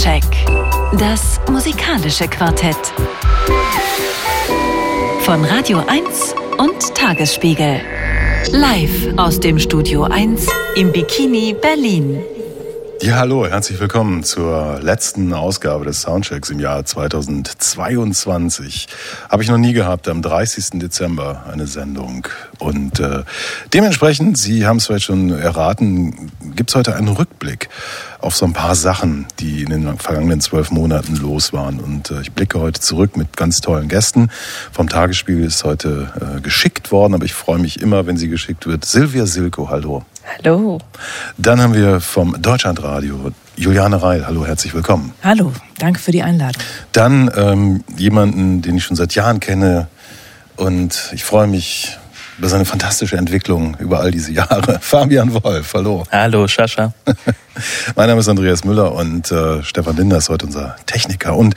Soundcheck. Das musikalische Quartett. Von Radio 1 und Tagesspiegel. Live aus dem Studio 1 im Bikini Berlin. Ja, hallo, herzlich willkommen zur letzten Ausgabe des Soundchecks im Jahr 2022. Habe ich noch nie gehabt, am 30. Dezember eine Sendung. Und äh, dementsprechend, Sie haben es vielleicht schon erraten, gibt es heute einen Rückblick auf so ein paar Sachen, die in den vergangenen zwölf Monaten los waren. Und äh, ich blicke heute zurück mit ganz tollen Gästen. Vom Tagesspiel ist heute äh, geschickt worden, aber ich freue mich immer, wenn sie geschickt wird. Silvia Silko, hallo. Hallo. Dann haben wir vom Deutschlandradio Juliane Reil. Hallo, herzlich willkommen. Hallo, danke für die Einladung. Dann ähm, jemanden, den ich schon seit Jahren kenne und ich freue mich über seine fantastische Entwicklung über all diese Jahre. Fabian Wolf, hallo. Hallo, Sascha. mein Name ist Andreas Müller und äh, Stefan Linder ist heute unser Techniker. Und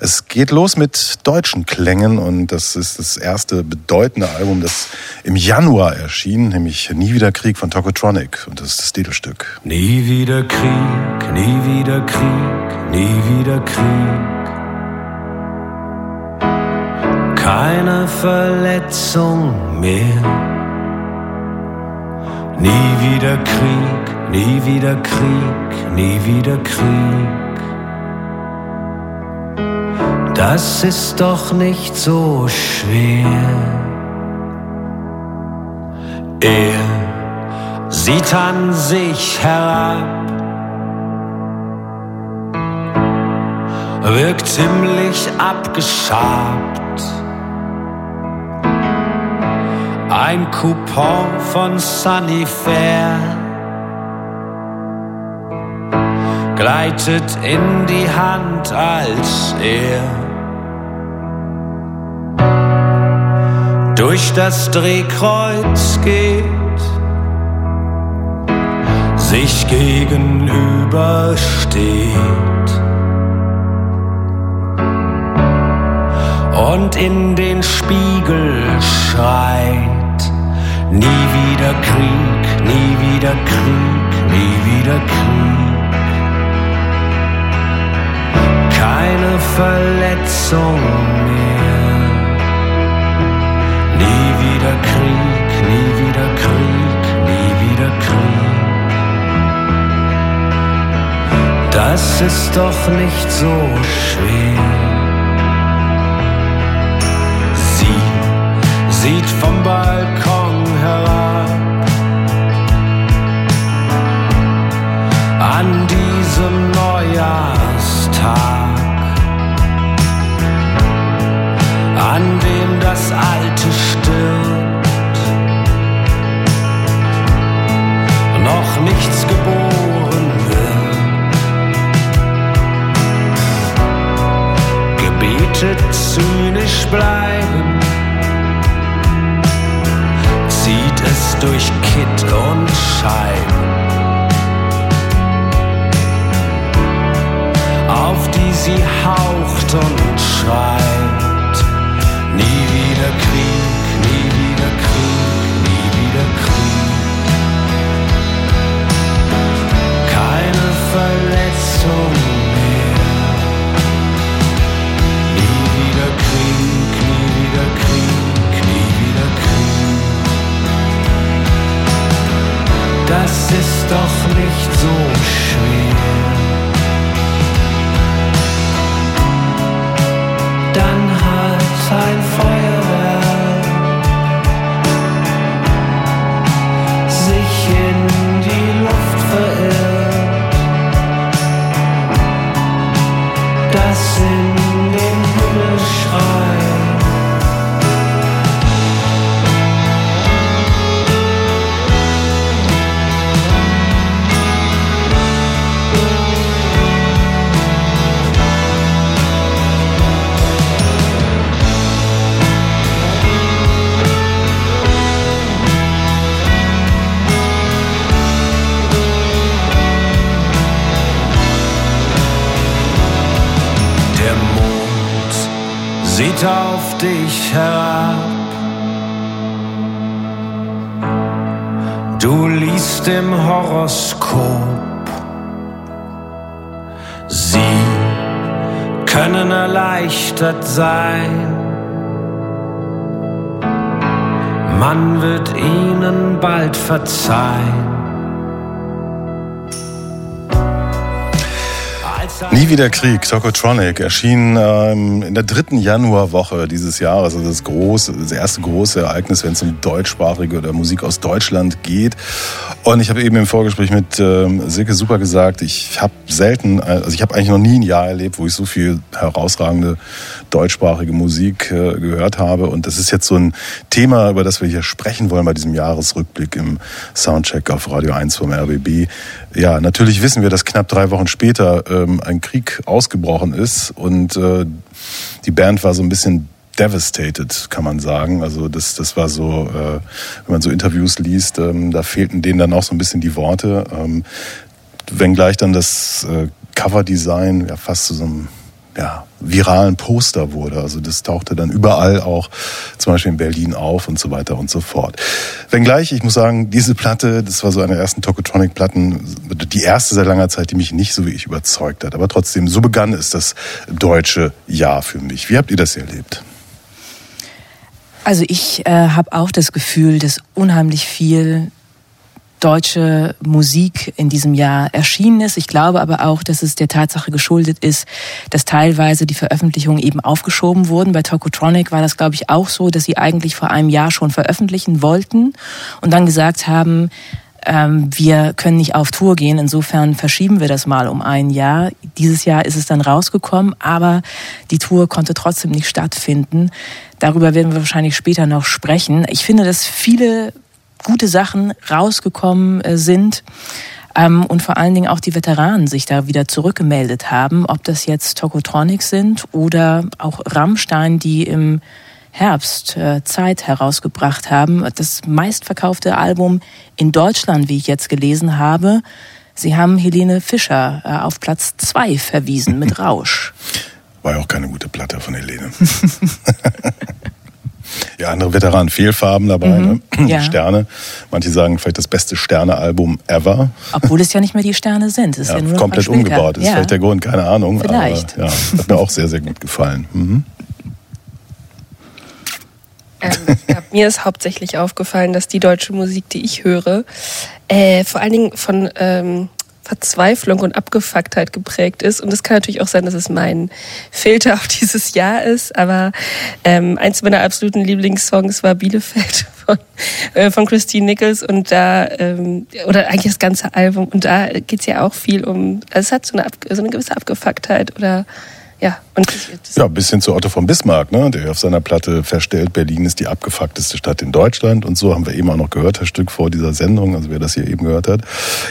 es geht los mit deutschen Klängen und das ist das erste bedeutende Album, das im Januar erschien, nämlich Nie wieder Krieg von Tokotronic und das ist das Titelstück. Nie wieder Krieg, nie wieder Krieg, nie wieder Krieg. Keine Verletzung mehr. Nie wieder Krieg, nie wieder Krieg, nie wieder Krieg. Das ist doch nicht so schwer. Er sieht an sich herab, wirkt ziemlich abgeschabt. Ein Coupon von Sunny Fair gleitet in die Hand, als er durch das Drehkreuz geht, sich gegenübersteht. und in den Spiegel schreit. Nie wieder Krieg, nie wieder Krieg, nie wieder Krieg. Keine Verletzung mehr. Nie wieder Krieg, nie wieder Krieg, nie wieder Krieg. Das ist doch nicht so schwer. Sie sieht vom Balkon An diesem Neujahrstag, an dem das Alte stirbt, noch nichts geboren wird. Gebetet zynisch bleiben zieht es durch Kitt und Scheiben. on erleichtert sein. Man wird ihnen bald verzeihen. Nie wieder Krieg, Tokotronic, erschien ähm, in der dritten Januarwoche dieses Jahres. Also das, große, das erste große Ereignis, wenn es um deutschsprachige oder Musik aus Deutschland geht. Und ich habe eben im Vorgespräch mit ähm, Silke super gesagt, ich habe selten, also ich habe eigentlich noch nie ein Jahr erlebt, wo ich so viel herausragende deutschsprachige Musik äh, gehört habe. Und das ist jetzt so ein Thema, über das wir hier sprechen wollen bei diesem Jahresrückblick im Soundcheck auf Radio 1 vom RBB. Ja, natürlich wissen wir, dass knapp drei Wochen später ähm, ein Krieg ausgebrochen ist und äh, die Band war so ein bisschen devastated, kann man sagen. Also das, das war so, äh, wenn man so Interviews liest, ähm, da fehlten denen dann auch so ein bisschen die Worte. Ähm, wenngleich dann das äh, Coverdesign ja fast zu so einem ja, viralen Poster wurde. Also das tauchte dann überall auch, zum Beispiel in Berlin auf und so weiter und so fort. Wenngleich, ich muss sagen, diese Platte, das war so eine der ersten Tokotronic-Platten, die erste seit langer Zeit, die mich nicht so wie ich überzeugt hat. Aber trotzdem, so begann es das deutsche Jahr für mich. Wie habt ihr das erlebt? Also ich äh, habe auch das Gefühl, dass unheimlich viel deutsche Musik in diesem Jahr erschienen ist. Ich glaube aber auch, dass es der Tatsache geschuldet ist, dass teilweise die Veröffentlichungen eben aufgeschoben wurden. Bei Tokotronic war das, glaube ich, auch so, dass sie eigentlich vor einem Jahr schon veröffentlichen wollten und dann gesagt haben, ähm, wir können nicht auf Tour gehen, insofern verschieben wir das mal um ein Jahr. Dieses Jahr ist es dann rausgekommen, aber die Tour konnte trotzdem nicht stattfinden. Darüber werden wir wahrscheinlich später noch sprechen. Ich finde, dass viele gute Sachen rausgekommen äh, sind ähm, und vor allen Dingen auch die Veteranen sich da wieder zurückgemeldet haben, ob das jetzt Tokotronic sind oder auch Rammstein, die im Herbst äh, Zeit herausgebracht haben. Das meistverkaufte Album in Deutschland, wie ich jetzt gelesen habe. Sie haben Helene Fischer äh, auf Platz zwei verwiesen mit Rausch. War ja auch keine gute Platte von Helene. Ja, andere Veteranen Fehlfarben dabei, mhm. ne? Ja. Sterne. Manche sagen vielleicht das beste Sterne-Album ever. Obwohl es ja nicht mehr die Sterne sind. Es ist ja, ja nur komplett umgebaut. Das ja. ist vielleicht der Grund, keine Ahnung. Vielleicht. Aber, ja, hat mir auch sehr, sehr gut gefallen. Mhm. Ähm, ja, mir ist hauptsächlich aufgefallen, dass die deutsche Musik, die ich höre, äh, vor allen Dingen von ähm, Verzweiflung und Abgefucktheit geprägt ist. Und es kann natürlich auch sein, dass es mein Filter auf dieses Jahr ist. Aber ähm, eins meiner absoluten Lieblingssongs war Bielefeld von, äh, von Christine Nichols. Und da, ähm, oder eigentlich das ganze Album. Und da geht's ja auch viel um, also es hat so eine, so eine gewisse Abgefucktheit oder ja, und ja, bis hin zu Otto von Bismarck, ne, der auf seiner Platte verstellt, Berlin ist die abgefuckteste Stadt in Deutschland. Und so haben wir eben auch noch gehört, das Stück vor dieser Sendung, also wer das hier eben gehört hat.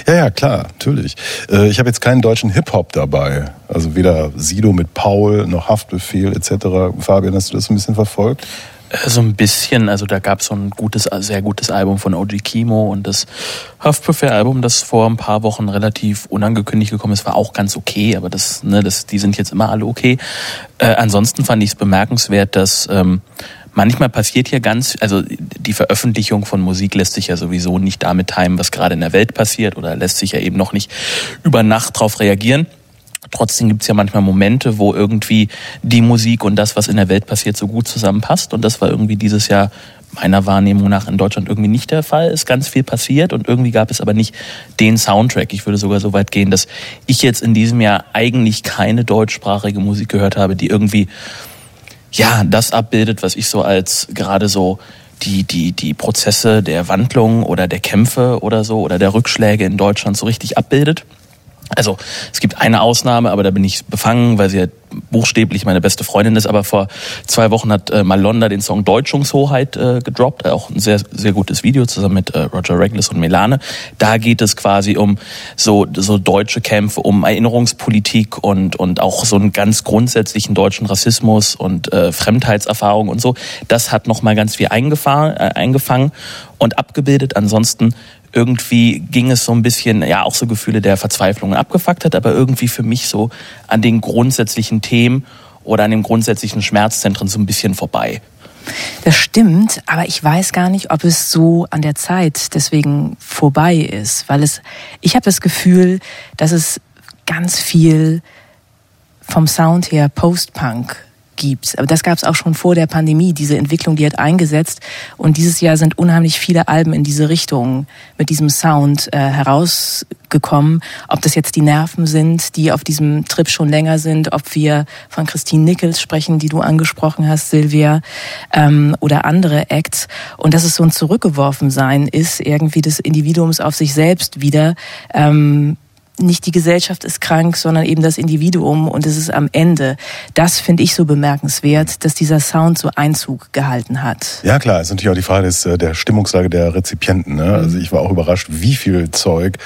Ja, ja, klar, natürlich. Äh, ich habe jetzt keinen deutschen Hip-Hop dabei. Also weder Sido mit Paul noch Haftbefehl etc. Fabian, hast du das ein bisschen verfolgt? Äh, so ein bisschen, also da gab es so ein gutes, sehr gutes Album von OG Kimo und das Haftbefehl-Album, das vor ein paar Wochen relativ unangekündigt gekommen ist, war auch ganz okay, aber das, ne, das, die sind jetzt immer alle okay. Äh, ansonsten fand ich es bemerkenswert, dass ähm, manchmal passiert hier ganz, also die Veröffentlichung von Musik lässt sich ja sowieso nicht damit timen, was gerade in der Welt passiert oder lässt sich ja eben noch nicht über Nacht drauf reagieren. Trotzdem gibt's ja manchmal Momente, wo irgendwie die Musik und das, was in der Welt passiert, so gut zusammenpasst. Und das war irgendwie dieses Jahr meiner Wahrnehmung nach in Deutschland irgendwie nicht der Fall. Ist ganz viel passiert und irgendwie gab es aber nicht den Soundtrack. Ich würde sogar so weit gehen, dass ich jetzt in diesem Jahr eigentlich keine deutschsprachige Musik gehört habe, die irgendwie ja das abbildet, was ich so als gerade so die, die, die Prozesse der Wandlung oder der Kämpfe oder so oder der Rückschläge in Deutschland so richtig abbildet. Also es gibt eine Ausnahme, aber da bin ich befangen, weil sie ja buchstäblich meine beste Freundin ist. Aber vor zwei Wochen hat äh, Malonda den Song Deutschungshoheit äh, gedroppt, auch ein sehr sehr gutes Video zusammen mit äh, Roger Reglis und Melane. Da geht es quasi um so so deutsche Kämpfe, um Erinnerungspolitik und und auch so einen ganz grundsätzlichen deutschen Rassismus und äh, Fremdheitserfahrung und so. Das hat noch mal ganz viel eingefangen, äh, eingefangen und abgebildet. Ansonsten irgendwie ging es so ein bisschen, ja, auch so Gefühle der Verzweiflung abgefuckt hat, aber irgendwie für mich so an den grundsätzlichen Themen oder an den grundsätzlichen Schmerzzentren so ein bisschen vorbei. Das stimmt, aber ich weiß gar nicht, ob es so an der Zeit deswegen vorbei ist, weil es, ich habe das Gefühl, dass es ganz viel vom Sound her Post-Punk gibt. Aber das gab es auch schon vor der Pandemie. Diese Entwicklung, die hat eingesetzt. Und dieses Jahr sind unheimlich viele Alben in diese Richtung mit diesem Sound äh, herausgekommen. Ob das jetzt die Nerven sind, die auf diesem Trip schon länger sind, ob wir von Christine Nichols sprechen, die du angesprochen hast, Silvia, ähm, oder andere Acts. Und dass es so ein Zurückgeworfensein ist, irgendwie des Individuums auf sich selbst wieder. Ähm, nicht die Gesellschaft ist krank, sondern eben das Individuum und es ist am Ende. Das finde ich so bemerkenswert, dass dieser Sound so Einzug gehalten hat. Ja klar, ist natürlich auch die Frage des, äh, der Stimmungslage der Rezipienten. Ne? Also ich war auch überrascht, wie viel Zeug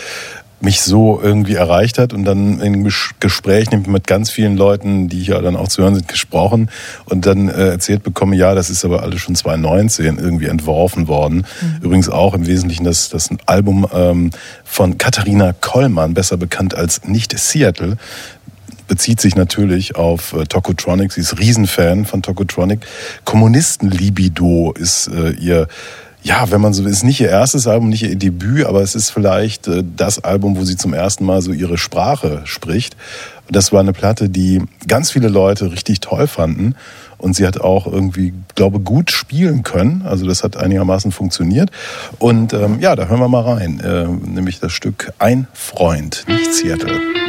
mich so irgendwie erreicht hat und dann im Gespräch mit ganz vielen Leuten, die hier dann auch zu hören sind, gesprochen und dann äh, erzählt bekomme, ja, das ist aber alles schon 2019 irgendwie entworfen worden. Mhm. Übrigens auch im Wesentlichen das, das Album ähm, von Katharina Kollmann, besser bekannt als Nicht Seattle, bezieht sich natürlich auf äh, Tokotronic. Sie ist Riesenfan von Tokotronic. Kommunisten-Libido ist äh, ihr ja, wenn man so ist nicht ihr erstes Album, nicht ihr Debüt, aber es ist vielleicht äh, das Album, wo sie zum ersten Mal so ihre Sprache spricht. Das war eine Platte, die ganz viele Leute richtig toll fanden. Und sie hat auch irgendwie, glaube gut spielen können. Also das hat einigermaßen funktioniert. Und ähm, ja, da hören wir mal rein. Äh, nämlich das Stück Ein Freund, nicht Seattle.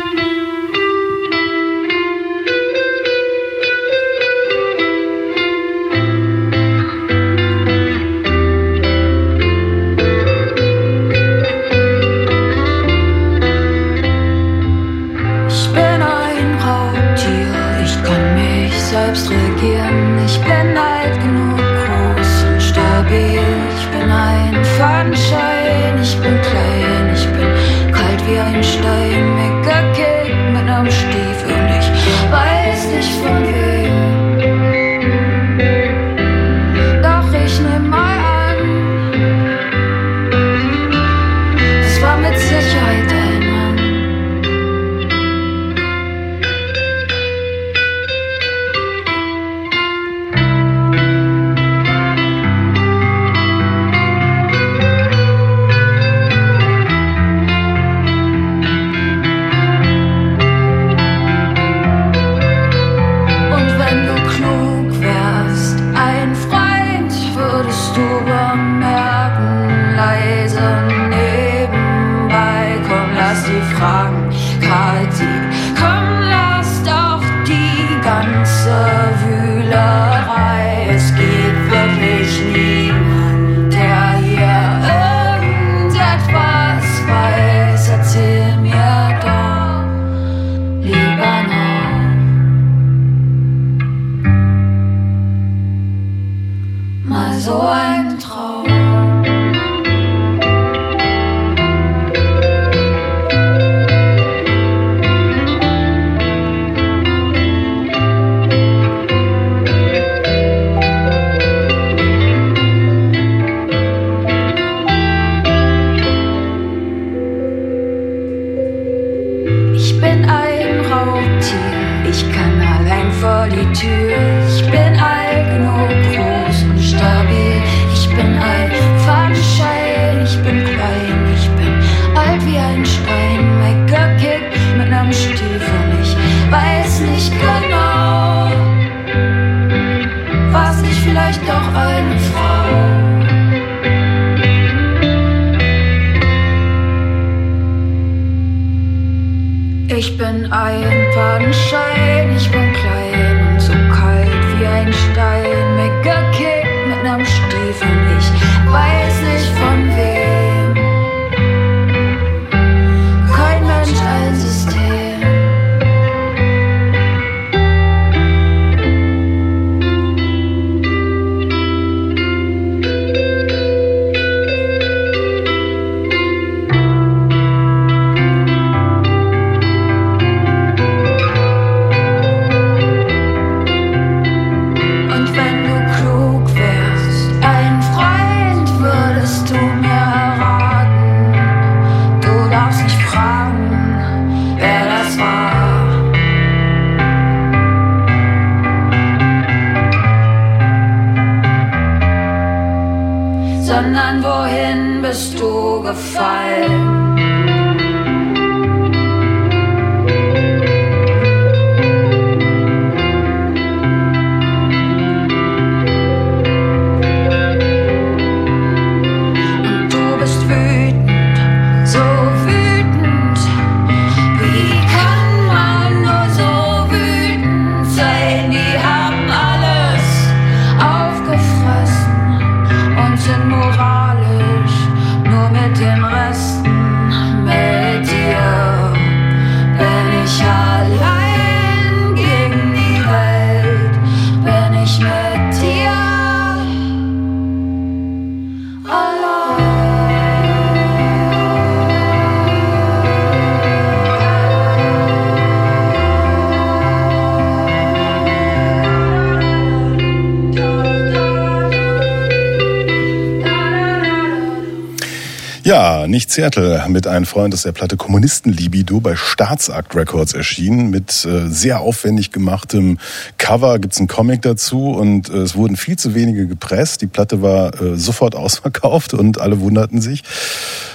Seattle mit einem Freund aus der Platte Kommunisten-Libido bei Staatsakt Records erschienen mit äh, sehr aufwendig gemachtem Cover. Gibt's einen Comic dazu und äh, es wurden viel zu wenige gepresst. Die Platte war äh, sofort ausverkauft und alle wunderten sich.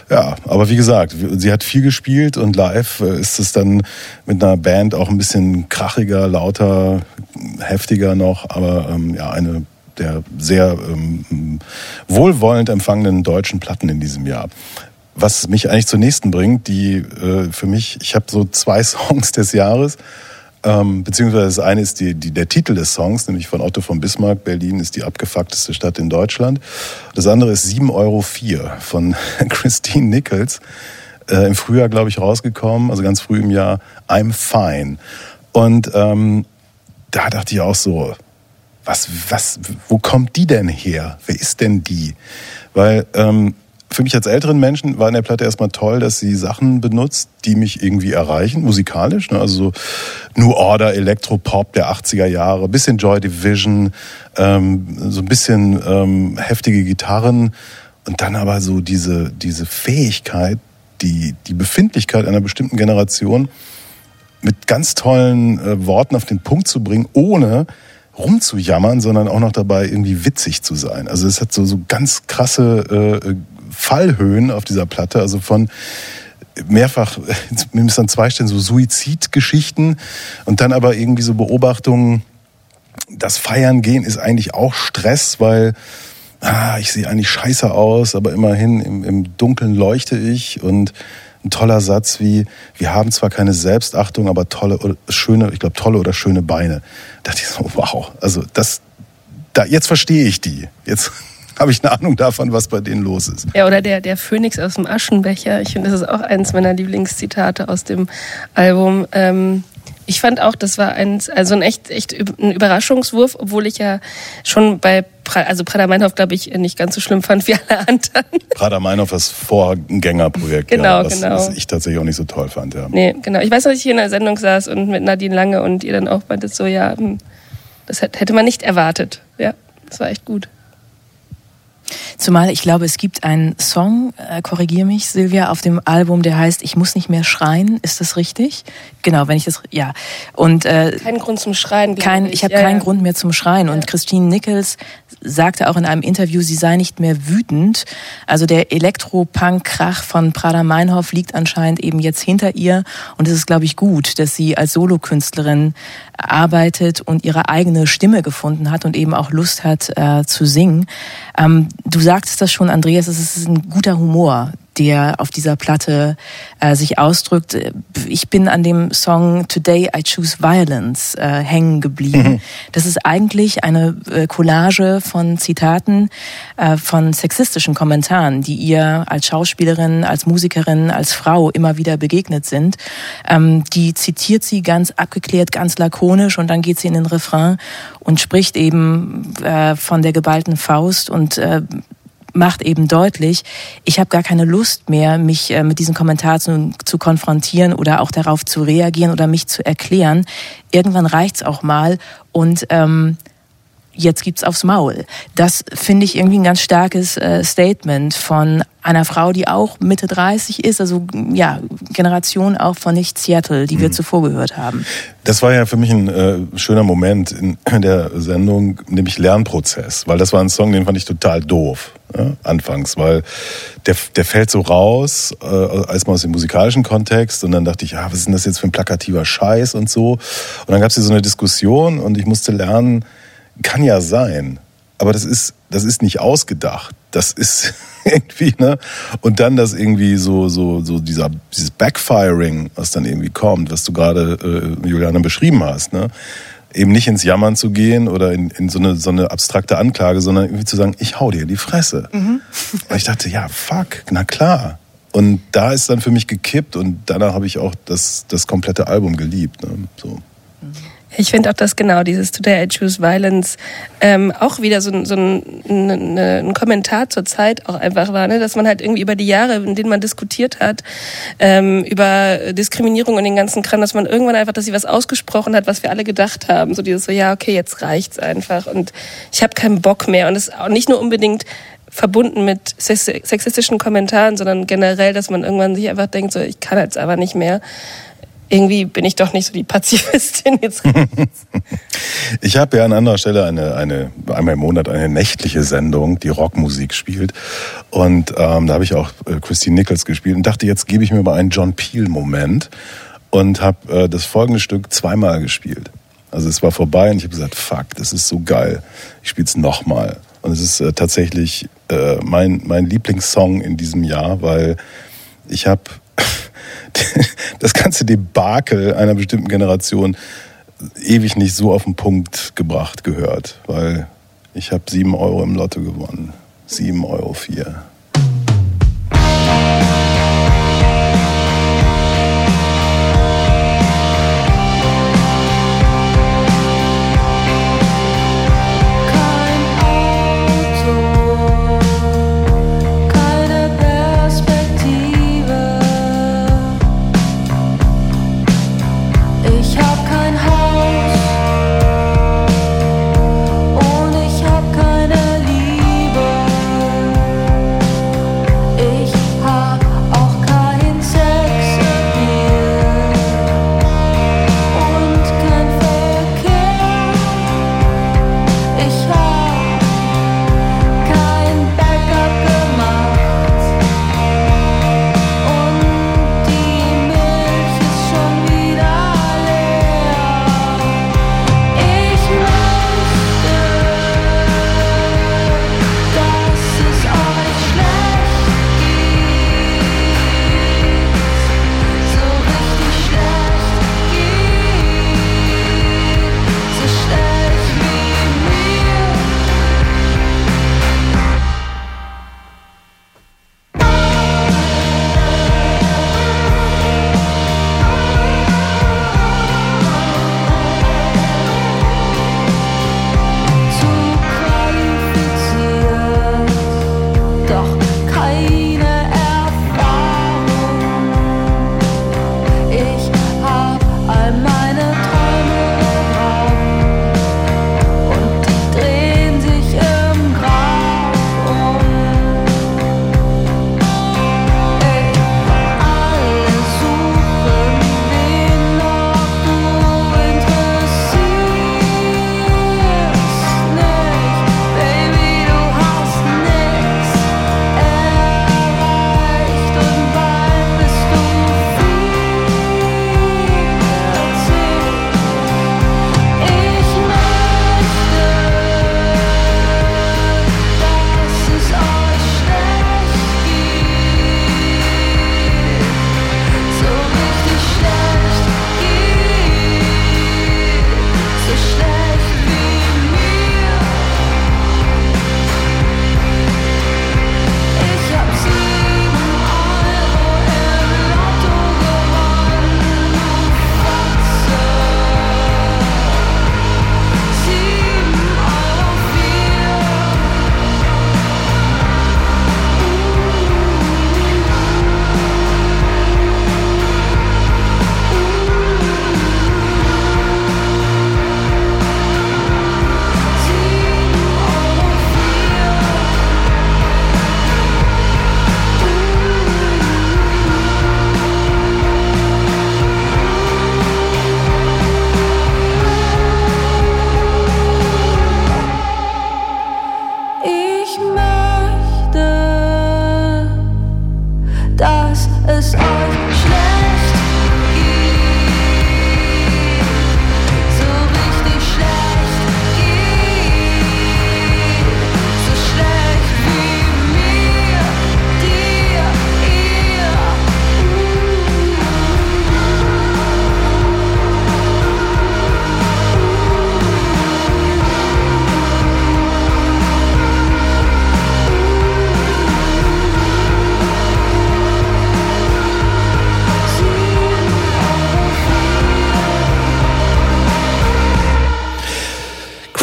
Ja, aber wie gesagt, sie hat viel gespielt und live äh, ist es dann mit einer Band auch ein bisschen krachiger, lauter, heftiger noch, aber ähm, ja, eine der sehr ähm, wohlwollend empfangenen deutschen Platten in diesem Jahr. Was mich eigentlich zur nächsten bringt, die äh, für mich, ich habe so zwei Songs des Jahres, ähm, beziehungsweise das eine ist die, die, der Titel des Songs, nämlich von Otto von Bismarck, Berlin ist die abgefuckteste Stadt in Deutschland. Das andere ist 7,04 Euro von Christine Nichols, äh, im Frühjahr, glaube ich, rausgekommen, also ganz früh im Jahr, I'm Fine. Und ähm, da dachte ich auch so, was, was, wo kommt die denn her? Wer ist denn die? Weil ähm, für mich als älteren Menschen war in der Platte erstmal toll, dass sie Sachen benutzt, die mich irgendwie erreichen, musikalisch. Ne? Also so New Order, Elektropop der 80er Jahre, bisschen Joy Division, ähm, so ein bisschen ähm, heftige Gitarren und dann aber so diese, diese Fähigkeit, die, die Befindlichkeit einer bestimmten Generation mit ganz tollen äh, Worten auf den Punkt zu bringen, ohne rumzujammern, sondern auch noch dabei irgendwie witzig zu sein. Also es hat so, so ganz krasse äh, Fallhöhen auf dieser Platte, also von mehrfach, mir müssen an zwei Stellen so Suizidgeschichten und dann aber irgendwie so Beobachtungen, das Feiern gehen ist eigentlich auch Stress, weil ah, ich sehe eigentlich scheiße aus, aber immerhin im, im Dunkeln leuchte ich und ein toller Satz wie, wir haben zwar keine Selbstachtung, aber tolle, schöne, ich glaube, tolle oder schöne Beine. Da dachte ich so, wow, also das, da, jetzt verstehe ich die. Jetzt habe ich eine Ahnung davon, was bei denen los ist. Ja, oder der, der Phönix aus dem Aschenbecher. Ich finde, das ist auch eines meiner Lieblingszitate aus dem Album. Ähm, ich fand auch, das war ein, also ein echt, echt ein Überraschungswurf, obwohl ich ja schon bei, pra, also Prada Meinhof, glaube ich, nicht ganz so schlimm fand wie alle anderen. Prada Meinhof ist Vorgängerprojekt, genau, ja, was, genau. was ich tatsächlich auch nicht so toll fand. Ja. Nee, genau. Ich weiß, dass ich hier in der Sendung saß und mit Nadine Lange und ihr dann auch meintet so, ja, hm, das hätte man nicht erwartet. Ja, das war echt gut. Zumal ich glaube, es gibt einen Song, äh, korrigier mich, Silvia, auf dem Album, der heißt Ich muss nicht mehr schreien. Ist das richtig? Genau, wenn ich das, ja. Und äh, kein Grund zum Schreien. Kein, ich, ich habe ja, keinen ja. Grund mehr zum Schreien. Ja. Und Christine Nichols sagte auch in einem Interview, sie sei nicht mehr wütend. Also der Elektropunk-Krach von Prada Meinhof liegt anscheinend eben jetzt hinter ihr. Und es ist, glaube ich, gut, dass sie als Solokünstlerin arbeitet und ihre eigene Stimme gefunden hat und eben auch Lust hat äh, zu singen. Ähm, du sagtest das schon, Andreas, es ist ein guter Humor, der auf dieser Platte äh, sich ausdrückt. Ich bin an dem Song Today I Choose Violence äh, hängen geblieben. Mhm. Das ist eigentlich eine äh, Collage von Zitaten äh, von sexistischen Kommentaren, die ihr als Schauspielerin, als Musikerin, als Frau immer wieder begegnet sind. Ähm, die zitiert sie ganz abgeklärt, ganz lakonisch und dann geht sie in den Refrain und spricht eben äh, von der geballten Faust und äh, macht eben deutlich, ich habe gar keine Lust mehr, mich äh, mit diesen Kommentaren zu, zu, konfrontieren oder auch darauf zu reagieren oder mich zu erklären. Irgendwann reicht's auch mal und ähm, jetzt gibt's aufs Maul. Das finde ich irgendwie ein ganz starkes äh, Statement von einer Frau, die auch Mitte 30 ist, also ja, Generation auch von nicht Seattle, die wir mhm. zuvor gehört haben. Das war ja für mich ein äh, schöner Moment in der Sendung, nämlich Lernprozess, weil das war ein Song, den fand ich total doof. Ja, anfangs, weil der, der fällt so raus, äh, erstmal aus dem musikalischen Kontext und dann dachte ich, ja, was ist denn das jetzt für ein plakativer Scheiß und so. Und dann gab es hier so eine Diskussion und ich musste lernen, kann ja sein, aber das ist, das ist nicht ausgedacht. Das ist irgendwie, ne? Und dann das irgendwie so, so, so dieser, dieses Backfiring, was dann irgendwie kommt, was du gerade, äh, Juliane, beschrieben hast, ne? Eben nicht ins Jammern zu gehen oder in, in so, eine, so eine abstrakte Anklage, sondern irgendwie zu sagen, ich hau dir die Fresse. Mhm. Und ich dachte, ja, fuck, na klar. Und da ist dann für mich gekippt und danach habe ich auch das, das komplette Album geliebt. Ne? So. Ich finde auch, dass genau dieses Today I Choose Violence ähm, auch wieder so, so ein, ein, ein, Kommentar zur Zeit auch einfach war, ne? dass man halt irgendwie über die Jahre, in denen man diskutiert hat, ähm, über Diskriminierung und den ganzen Kram, dass man irgendwann einfach, dass sie was ausgesprochen hat, was wir alle gedacht haben. So dieses so, ja, okay, jetzt reicht's einfach und ich habe keinen Bock mehr. Und es auch nicht nur unbedingt verbunden mit sexistischen Kommentaren, sondern generell, dass man irgendwann sich einfach denkt, so ich kann jetzt aber nicht mehr. Irgendwie bin ich doch nicht so die Pazifistin jetzt. ich habe ja an anderer Stelle eine, eine einmal im Monat eine nächtliche Sendung, die Rockmusik spielt. Und ähm, da habe ich auch äh, Christine Nichols gespielt und dachte, jetzt gebe ich mir mal einen John Peel-Moment und habe äh, das folgende Stück zweimal gespielt. Also es war vorbei und ich habe gesagt, fuck, das ist so geil. Ich spiele es nochmal. Und es ist äh, tatsächlich äh, mein, mein Lieblingssong in diesem Jahr, weil ich habe das ganze Debakel einer bestimmten Generation ewig nicht so auf den Punkt gebracht gehört, weil ich habe sieben Euro im Lotto gewonnen. 7,04 Euro. vier.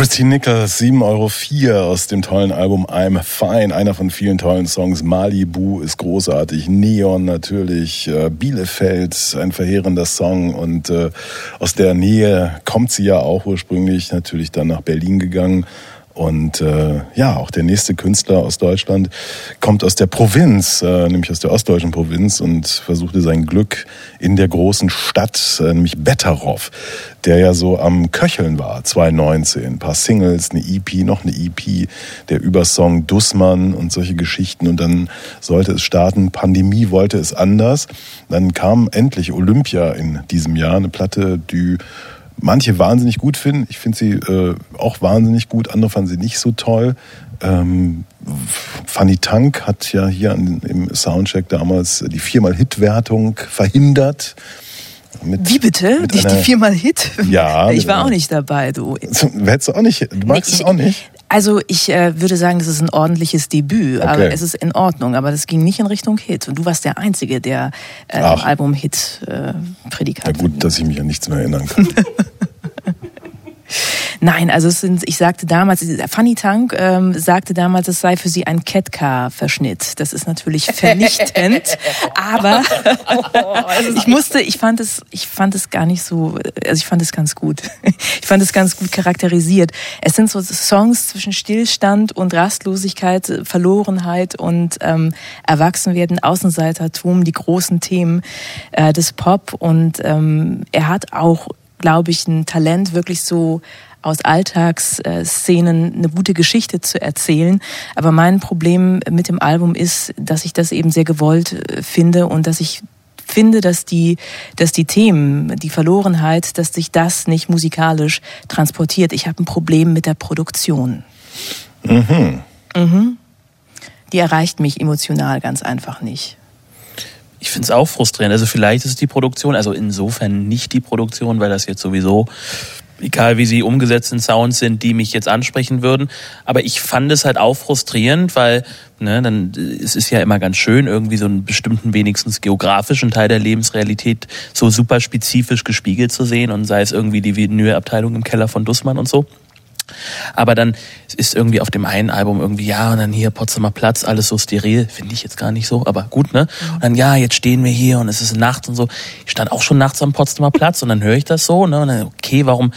Pretty Nickers, 7,04 Euro aus dem tollen Album I'm Fine, einer von vielen tollen Songs. Malibu ist großartig, Neon natürlich, äh, Bielefeld, ein verheerender Song. Und äh, aus der Nähe kommt sie ja auch ursprünglich, natürlich dann nach Berlin gegangen. Und äh, ja, auch der nächste Künstler aus Deutschland kommt aus der Provinz, äh, nämlich aus der ostdeutschen Provinz und versuchte sein Glück in der großen Stadt, äh, nämlich Betteroff, der ja so am Köcheln war, 2019. Ein paar Singles, eine EP, noch eine EP, der Übersong Dussmann und solche Geschichten. Und dann sollte es starten, Pandemie wollte es anders. Dann kam endlich Olympia in diesem Jahr, eine Platte, die manche wahnsinnig gut finden. Ich finde sie äh, auch wahnsinnig gut, andere fanden sie nicht so toll. Ähm, Fanny Tank hat ja hier an, im Soundcheck damals die viermal Hit-Wertung verhindert. Mit, Wie bitte? Mit die, einer, die viermal Hit? Ja. Ich war auch nicht dabei, du. Hättest du auch nicht, du magst nee, ich, es auch nicht? Also ich äh, würde sagen, das ist ein ordentliches Debüt, okay. aber es ist in Ordnung. Aber das ging nicht in Richtung Hit. Und du warst der Einzige, der äh, Album Hit äh, Prädikat. Ja gut, dass ich mich an nichts mehr erinnern kann. Nein, also es sind, ich sagte damals, Funny Tank ähm, sagte damals, es sei für sie ein Catcar-Verschnitt. Das ist natürlich vernichtend, aber ich musste, ich fand es, ich fand es gar nicht so, also ich fand es ganz gut. Ich fand es ganz gut charakterisiert. Es sind so Songs zwischen Stillstand und Rastlosigkeit, Verlorenheit und ähm, Erwachsenwerden, Außenseitertum, die großen Themen äh, des Pop und ähm, er hat auch glaube ich, ein Talent, wirklich so aus Alltagsszenen eine gute Geschichte zu erzählen. Aber mein Problem mit dem Album ist, dass ich das eben sehr gewollt äh, finde und dass ich finde, dass die, dass die Themen, die Verlorenheit, dass sich das nicht musikalisch transportiert. Ich habe ein Problem mit der Produktion. Mhm. Mhm. Die erreicht mich emotional ganz einfach nicht. Ich finde es auch frustrierend. Also vielleicht ist es die Produktion, also insofern nicht die Produktion, weil das jetzt sowieso egal wie sie umgesetzten Sounds sind, die mich jetzt ansprechen würden. Aber ich fand es halt auch frustrierend, weil ne, dann es ist ja immer ganz schön, irgendwie so einen bestimmten wenigstens geografischen Teil der Lebensrealität so super spezifisch gespiegelt zu sehen und sei es irgendwie die Vinyl-Abteilung im Keller von Dussmann und so. Aber dann ist irgendwie auf dem einen Album irgendwie, ja, und dann hier Potsdamer Platz, alles so steril, finde ich jetzt gar nicht so, aber gut, ne? Und dann, ja, jetzt stehen wir hier und es ist nachts und so. Ich stand auch schon nachts am Potsdamer Platz und dann höre ich das so, ne? Und dann, okay, warum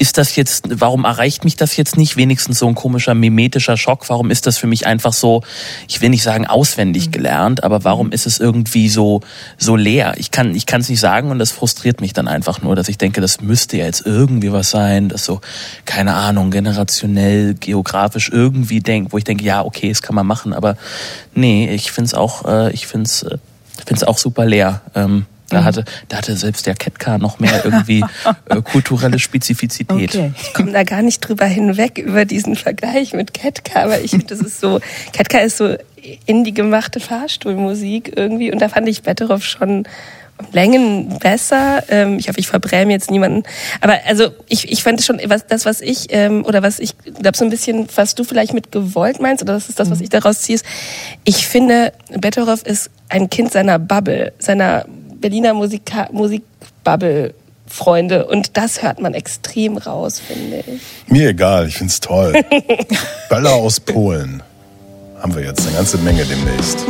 ist das jetzt, warum erreicht mich das jetzt nicht? Wenigstens so ein komischer mimetischer Schock. Warum ist das für mich einfach so, ich will nicht sagen auswendig mhm. gelernt, aber warum ist es irgendwie so, so leer? Ich kann, ich kann es nicht sagen und das frustriert mich dann einfach nur, dass ich denke, das müsste ja jetzt irgendwie was sein, das so, keine Ahnung, generationell, geografisch irgendwie denkt, wo ich denke, ja, okay, das kann man machen, aber nee, ich find's auch, äh, ich find's, äh, find's auch super leer. Ähm, da mhm. hatte, da hatte selbst der Ketka noch mehr irgendwie äh, kulturelle Spezifizität. Okay. Ich komme da gar nicht drüber hinweg über diesen Vergleich mit Ketka, aber ich finde, das ist so, Ketka ist so in die gemachte Fahrstuhlmusik irgendwie und da fand ich Betteroff schon Längen besser. Ähm, ich hoffe, ich verbräme jetzt niemanden. Aber also ich, ich fand schon, was, das, was ich, ähm, oder was ich glaube so ein bisschen, was du vielleicht mit gewollt meinst, oder das ist das, was mhm. ich daraus ziehe, ist, ich finde, Betteroff ist ein Kind seiner Bubble, seiner Berliner Musika Musikbubble Freunde und das hört man extrem raus, finde ich. Mir egal, ich finde es toll. Böller aus Polen haben wir jetzt eine ganze Menge demnächst.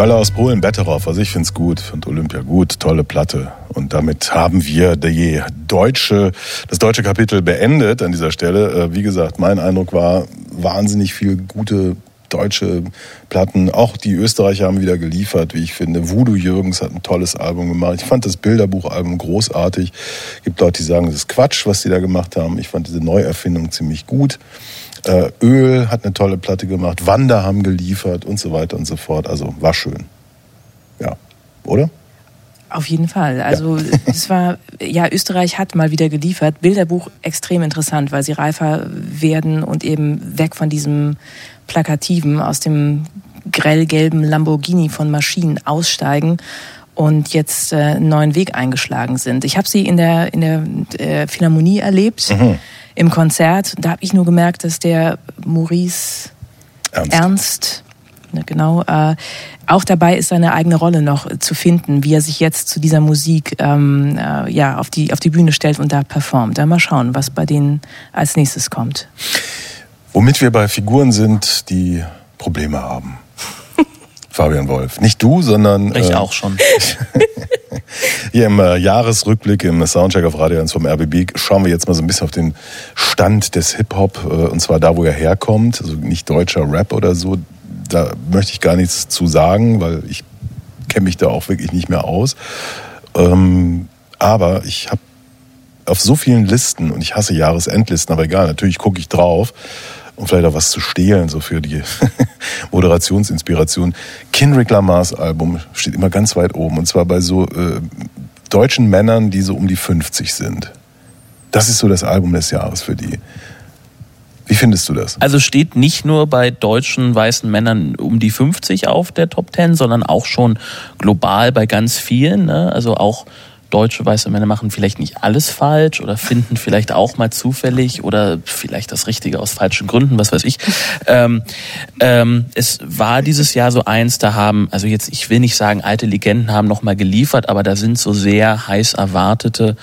Böller aus Polen, Betteroff. Also ich finde es gut, finde Olympia gut, tolle Platte. Und damit haben wir die deutsche, das deutsche Kapitel beendet an dieser Stelle. Äh, wie gesagt, mein Eindruck war wahnsinnig viel gute deutsche Platten. Auch die Österreicher haben wieder geliefert, wie ich finde. Voodoo Jürgens hat ein tolles Album gemacht. Ich fand das Bilderbuchalbum großartig. Es gibt Leute, die sagen, das ist Quatsch, was die da gemacht haben. Ich fand diese Neuerfindung ziemlich gut. Äh, Öl hat eine tolle Platte gemacht, Wander haben geliefert und so weiter und so fort. Also war schön. Ja, oder? Auf jeden Fall. Also ja. es war, ja, Österreich hat mal wieder geliefert. Bilderbuch extrem interessant, weil sie reifer werden und eben weg von diesem Plakativen aus dem grellgelben Lamborghini von Maschinen aussteigen und jetzt äh, einen neuen Weg eingeschlagen sind. Ich habe sie in der, in der äh, Philharmonie erlebt. Mhm im Konzert. Da habe ich nur gemerkt, dass der Maurice Ernst, Ernst ne, genau, äh, auch dabei ist, seine eigene Rolle noch zu finden, wie er sich jetzt zu dieser Musik ähm, äh, ja, auf, die, auf die Bühne stellt und da performt. Da mal schauen, was bei denen als nächstes kommt. Womit wir bei Figuren sind, die Probleme haben. Fabian Wolf. Nicht du, sondern. Ich äh, auch schon. Hier im äh, Jahresrückblick im Soundcheck auf Radio 1 vom RBB schauen wir jetzt mal so ein bisschen auf den Stand des Hip-Hop, äh, und zwar da, wo er herkommt, also nicht deutscher Rap oder so. Da möchte ich gar nichts zu sagen, weil ich kenne mich da auch wirklich nicht mehr aus. Ähm, aber ich habe auf so vielen Listen, und ich hasse Jahresendlisten, aber egal, natürlich gucke ich drauf, um vielleicht auch was zu stehlen, so für die Moderationsinspiration. Kendrick Lamars Album steht immer ganz weit oben, und zwar bei so äh, deutschen Männern, die so um die 50 sind. Das ist so das Album des Jahres für die. Wie findest du das? Also steht nicht nur bei deutschen weißen Männern um die 50 auf der Top 10, sondern auch schon global bei ganz vielen. Ne? Also auch deutsche weiße Männer machen vielleicht nicht alles falsch oder finden vielleicht auch mal zufällig oder vielleicht das Richtige aus falschen Gründen, was weiß ich. Ähm, ähm, es war dieses Jahr so eins, da haben, also jetzt, ich will nicht sagen, alte Legenden haben nochmal geliefert, aber da sind so sehr heiß erwartete,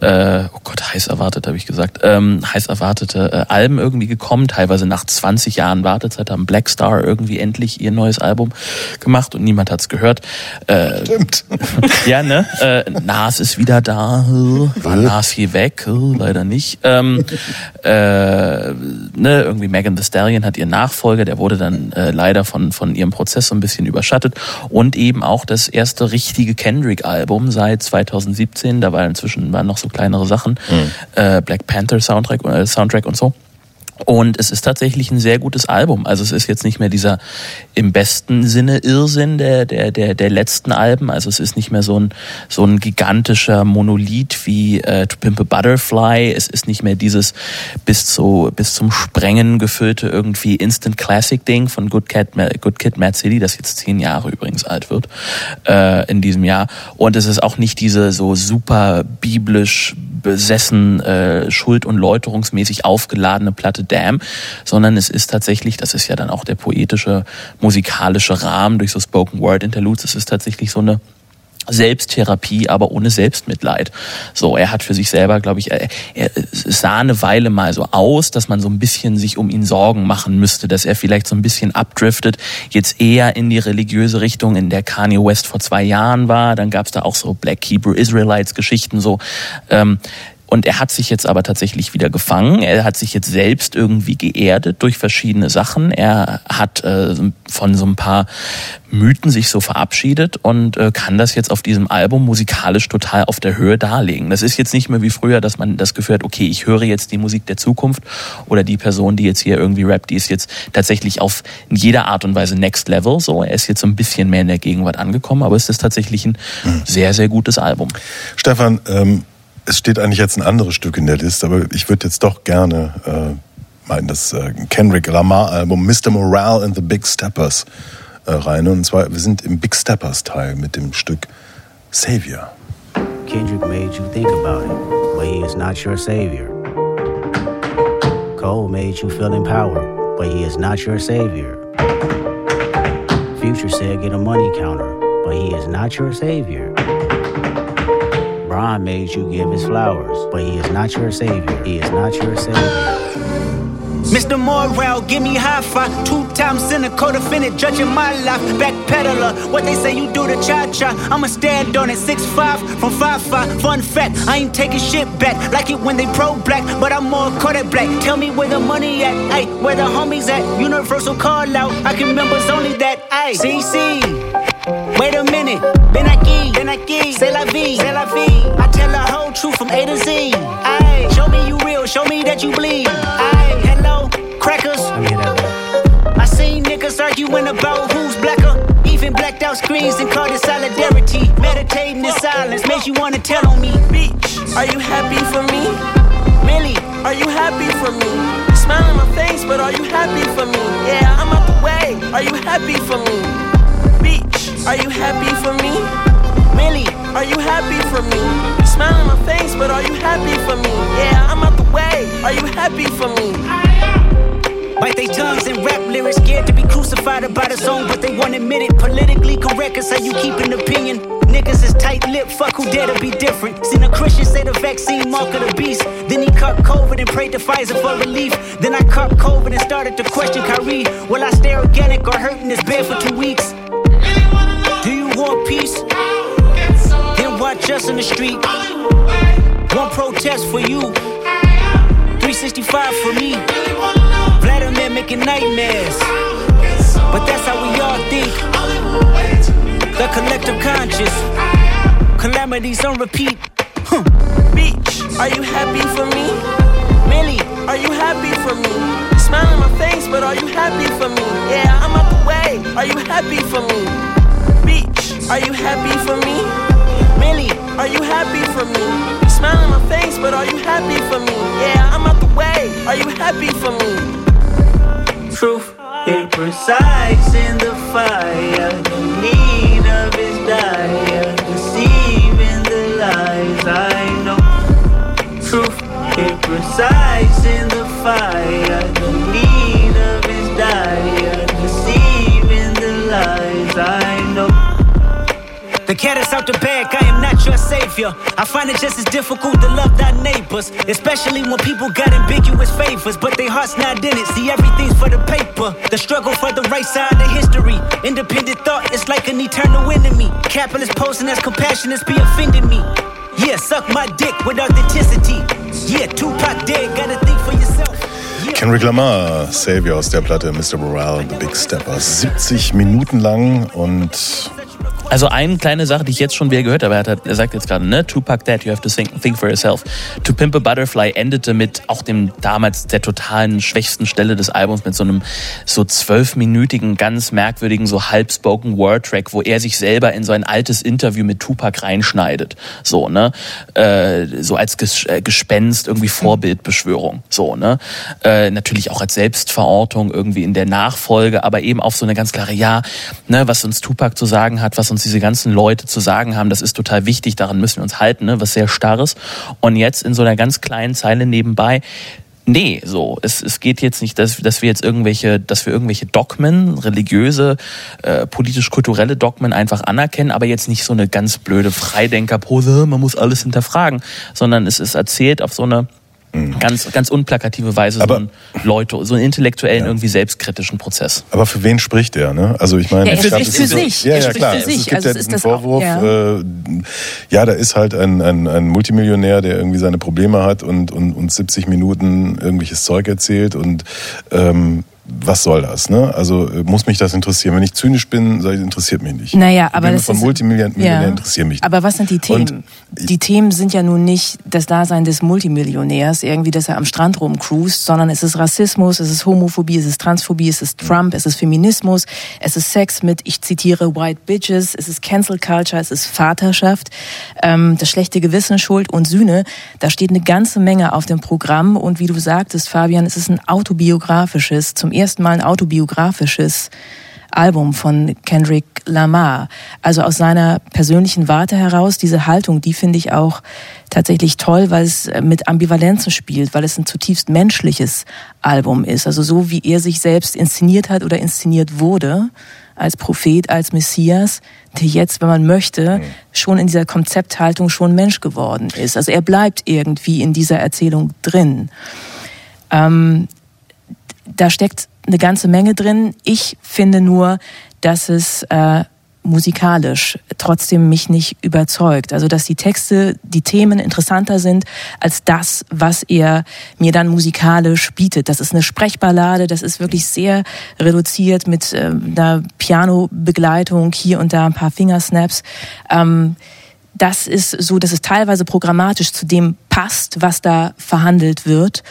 äh, oh Gott, heiß erwartet, habe ich gesagt, ähm, heiß erwartete äh, Alben irgendwie gekommen, teilweise nach 20 Jahren Wartezeit haben Black Star irgendwie endlich ihr neues Album gemacht und niemand hat's gehört. Äh, Stimmt. ja, ne? Äh, na, Nas ist wieder da. War Nas hier weg? Leider nicht. Ähm, äh, ne, irgendwie Megan Thee Stallion hat ihren Nachfolger, der wurde dann äh, leider von, von ihrem Prozess so ein bisschen überschattet. Und eben auch das erste richtige Kendrick-Album seit 2017. Da war inzwischen waren noch so kleinere Sachen. Mhm. Äh, Black Panther Soundtrack, äh, Soundtrack und so. Und es ist tatsächlich ein sehr gutes Album. Also es ist jetzt nicht mehr dieser im besten Sinne Irrsinn der, der, der, der letzten Alben. Also es ist nicht mehr so ein, so ein gigantischer Monolith wie äh, To Pimp a Butterfly. Es ist nicht mehr dieses bis, zu, bis zum Sprengen gefüllte irgendwie Instant Classic Ding von Good, Cat, Good Kid Mad City, das jetzt zehn Jahre übrigens alt wird äh, in diesem Jahr. Und es ist auch nicht diese so super biblisch besessen, äh, schuld- und läuterungsmäßig aufgeladene Platte Damn, sondern es ist tatsächlich, das ist ja dann auch der poetische, musikalische Rahmen durch so Spoken Word Interludes, es ist tatsächlich so eine Selbsttherapie, aber ohne Selbstmitleid. So, er hat für sich selber, glaube ich, er, er sah eine Weile mal so aus, dass man so ein bisschen sich um ihn Sorgen machen müsste, dass er vielleicht so ein bisschen abdriftet, jetzt eher in die religiöse Richtung, in der Kanye West vor zwei Jahren war. Dann gab es da auch so Black Hebrew Israelites Geschichten so. Ähm, und er hat sich jetzt aber tatsächlich wieder gefangen. Er hat sich jetzt selbst irgendwie geerdet durch verschiedene Sachen. Er hat äh, von so ein paar Mythen sich so verabschiedet und äh, kann das jetzt auf diesem Album musikalisch total auf der Höhe darlegen. Das ist jetzt nicht mehr wie früher, dass man das Gefühl hat, okay, ich höre jetzt die Musik der Zukunft oder die Person, die jetzt hier irgendwie rappt, die ist jetzt tatsächlich auf in jeder Art und Weise Next Level. So, er ist jetzt so ein bisschen mehr in der Gegenwart angekommen, aber es ist tatsächlich ein mhm. sehr, sehr gutes Album. Stefan, ähm es steht eigentlich jetzt ein anderes Stück in der Liste, aber ich würde jetzt doch gerne äh, mal in das äh, Kendrick Lamar Album Mr. Morale and the Big Steppers äh, rein. Und zwar, wir sind im Big Steppers Teil mit dem Stück Savior. Kendrick made you think about it, but he is not your savior. Cole made you feel empowered, but he is not your savior. Future said get a money counter, but he is not your savior. Ron made you give his flowers, but he is not your savior. He is not your savior. Mr. Morale, give me high five. Two times in a co-defendant, judging my life. Backpedaler, what they say you do to cha-cha. I'ma stand on it, 6'5 from 5'5. Fun fact, I ain't taking shit back. Like it when they pro-black, but I'm more Kodak black. Tell me where the money at, ayy, where the homies at. Universal call out, I can members only that, ayy. CC. Wait a minute, been aquí, been aquí, c'est la vie, c'est la vie. I tell the whole truth from A to Z. Aye, show me you real, show me that you bleed. Aye, hello, crackers. I seen niggas arguing about who's blacker. Even blacked out screens and called it solidarity. Meditating in silence makes you wanna tell on me. Bitch, are you happy for me? Millie, Are you happy for me? You smile in my face, but are you happy for me? Yeah, I'm out the way. Are you happy for me? Are you happy for me? Millie, Are you happy for me? You smile in my face, but are you happy for me? Yeah, I'm out the way. Are you happy for me? Bite their tongues and rap lyrics, scared to be crucified about a song, but they won't admit it. Politically correct is how you keep an opinion. Niggas is tight lipped, fuck who dare to be different. Seen a Christian say the vaccine mark of the beast. Then he caught COVID and prayed to Pfizer for relief. Then I caught COVID and started to question Kyrie. Will I stay organic or hurt in this bed for two weeks? You peace? Then watch us in the street. One protest for you, 365 for me. Vladimir making nightmares. But that's how we all think. The collective conscious. Calamities on repeat. Bitch, are you happy for me? Millie, Are you happy for me? Smile in my face, but are you happy for me? Yeah, I'm the way. Are you happy for me? Are you happy for me? Millie, Are you happy for me? Smile in my face, but are you happy for me? Yeah, I'm out the way. Are you happy for me? truth is precise in the fire. The need of his dire, deceiving the lies I know. Truth is precise in the fire. Out the bag, I am not your savior. I find it just as difficult to love thy neighbors, especially when people got ambiguous favors, but their heart's not in it. See, everything's for the paper. The struggle for the right side of history. Independent thought is like an eternal enemy. Capitalist posing as compassionate be offending me. Yeah, suck my dick with authenticity. Yeah, Tupac dead, gotta think for yourself. Kendrick Lamar, Savior aus der Platte Mr. Morale, The Big Stepper. 70 Minuten lang und Also eine kleine Sache, die ich jetzt schon wieder gehört habe, er, hat, er sagt jetzt gerade, ne, Tupac Dead, you have to think, think for yourself. To Pimp a Butterfly endete mit auch dem damals der totalen schwächsten Stelle des Albums mit so einem so zwölfminütigen, ganz merkwürdigen, so halbspoken Word Track, wo er sich selber in so ein altes Interview mit Tupac reinschneidet. So, ne, äh, so als Ges äh, Gespenst, irgendwie Vorbildbeschwörung. So, ne, äh, natürlich auch als Selbstverortung irgendwie in der Nachfolge, aber eben auf so eine ganz klare, ja, ne, was uns Tupac zu sagen hat, was uns diese ganzen Leute zu sagen haben, das ist total wichtig, daran müssen wir uns halten, ne, was sehr starres. Und jetzt in so einer ganz kleinen Zeile nebenbei, Nee, so. Es, es geht jetzt nicht, dass, dass wir jetzt irgendwelche, dass wir irgendwelche Dogmen, religiöse, äh, politisch-kulturelle Dogmen einfach anerkennen, aber jetzt nicht so eine ganz blöde Freidenkerpose, man muss alles hinterfragen, sondern es ist erzählt auf so eine ganz, ganz unplakative Weise Aber- so einen Leute, so einen intellektuellen, irgendwie selbstkritischen Prozess. Aber für wen spricht er? Ne? Also ich meine, Ja, er es spricht es für so- sich. Ja, Er ja klar. für Es sich. gibt Also ja es diesen das auch- Vorwurf. ja. Äh, ja, da ist halt ein, ein, ein Multimillionär, der irgendwie seine Probleme hat und, und, und 70 Minuten irgendwelches Zeug erzählt und ähm, was soll das? Ne? Also äh, muss mich das interessieren? Wenn ich zynisch bin, sage ich, interessiert mich nicht. Naja, aber Probleme das von Multimillionären Ja. interessieren mich. nicht. Aber was sind die Themen? Und die Themen sind ja nun nicht das Dasein des Multimillionärs, irgendwie, dass er am Strand rumcruist, sondern es ist Rassismus, es ist Homophobie, es ist Transphobie, es ist Trump, es ist Feminismus, es ist Sex mit, ich zitiere, White Bitches, es ist Cancel Culture, es ist Vaterschaft, ähm, das schlechte Gewissen, Schuld und Sühne. Da steht eine ganze Menge auf dem Programm und wie du sagtest, Fabian, es ist ein autobiografisches, zum ersten Mal ein autobiografisches Album von Kendrick Lamar. Also aus seiner persönlichen Warte heraus, diese Haltung, die finde ich auch tatsächlich toll, weil es mit Ambivalenzen spielt, weil es ein zutiefst menschliches Album ist. Also so wie er sich selbst inszeniert hat oder inszeniert wurde, als Prophet, als Messias, der jetzt, wenn man möchte, schon in dieser Konzepthaltung schon Mensch geworden ist. Also er bleibt irgendwie in dieser Erzählung drin. Ähm, da steckt eine ganze Menge drin. Ich finde nur, dass es äh, musikalisch trotzdem mich nicht überzeugt. Also dass die Texte, die Themen interessanter sind als das, was er mir dann musikalisch bietet. Das ist eine Sprechballade, das ist wirklich sehr reduziert mit äh, einer Piano-Begleitung, hier und da ein paar Fingersnaps. Ähm, das ist so, dass es teilweise programmatisch zu dem passt, was da verhandelt wird.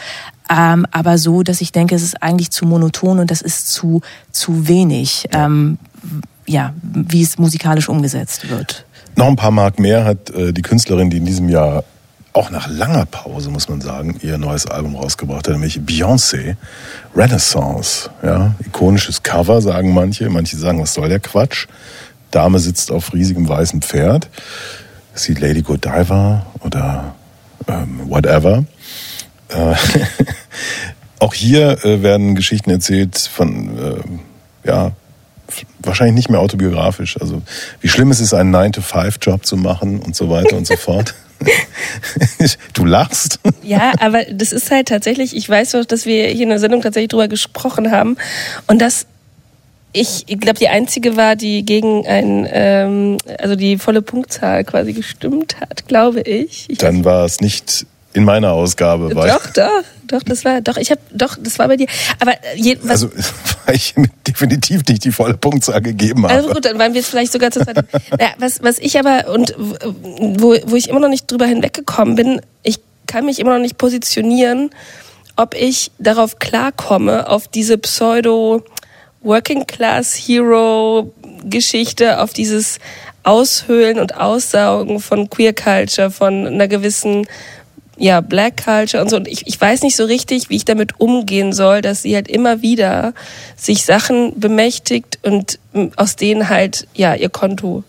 Ähm, aber so, dass ich denke, es ist eigentlich zu monoton und das ist zu, zu wenig. Ähm, ja, wie es musikalisch umgesetzt wird. Noch ein paar Mark mehr hat äh, die Künstlerin, die in diesem Jahr auch nach langer Pause, muss man sagen, ihr neues Album rausgebracht hat, nämlich Beyoncé, Renaissance. Ja, ikonisches Cover, sagen manche. Manche sagen, was soll der Quatsch? Dame sitzt auf riesigem weißem Pferd. Sieht Lady Godiva oder ähm, whatever. Äh, auch hier äh, werden Geschichten erzählt von äh, ja, wahrscheinlich nicht mehr autobiografisch. Also wie schlimm es ist, einen 9-to-5-Job zu machen und so weiter und so fort. du lachst. Ja, aber das ist halt tatsächlich, ich weiß doch, dass wir hier in der Sendung tatsächlich drüber gesprochen haben und das ich, glaube, die einzige war, die gegen ein, ähm, also die volle Punktzahl quasi gestimmt hat, glaube ich. ich Dann war es nicht in meiner Ausgabe. Doch, doch, doch, das war, doch, ich habe, doch, das war bei dir. Aber äh, je, was, also, weil ich definitiv nicht die volle Punktzahl gegeben habe. Also gut, dann waren wir jetzt vielleicht sogar zu zweit. ja, was, was ich aber und wo, wo ich immer noch nicht drüber hinweggekommen bin, ich kann mich immer noch nicht positionieren, ob ich darauf klarkomme, auf diese Pseudo Working Class Hero Geschichte, auf dieses Aushöhlen und Aussaugen von Queer Culture, von einer gewissen ja, Black Culture und so. Und ich, ich weiß nicht so richtig, wie ich damit umgehen soll, dass sie halt immer wieder sich Sachen bemächtigt und aus denen halt, ja, ihr Konto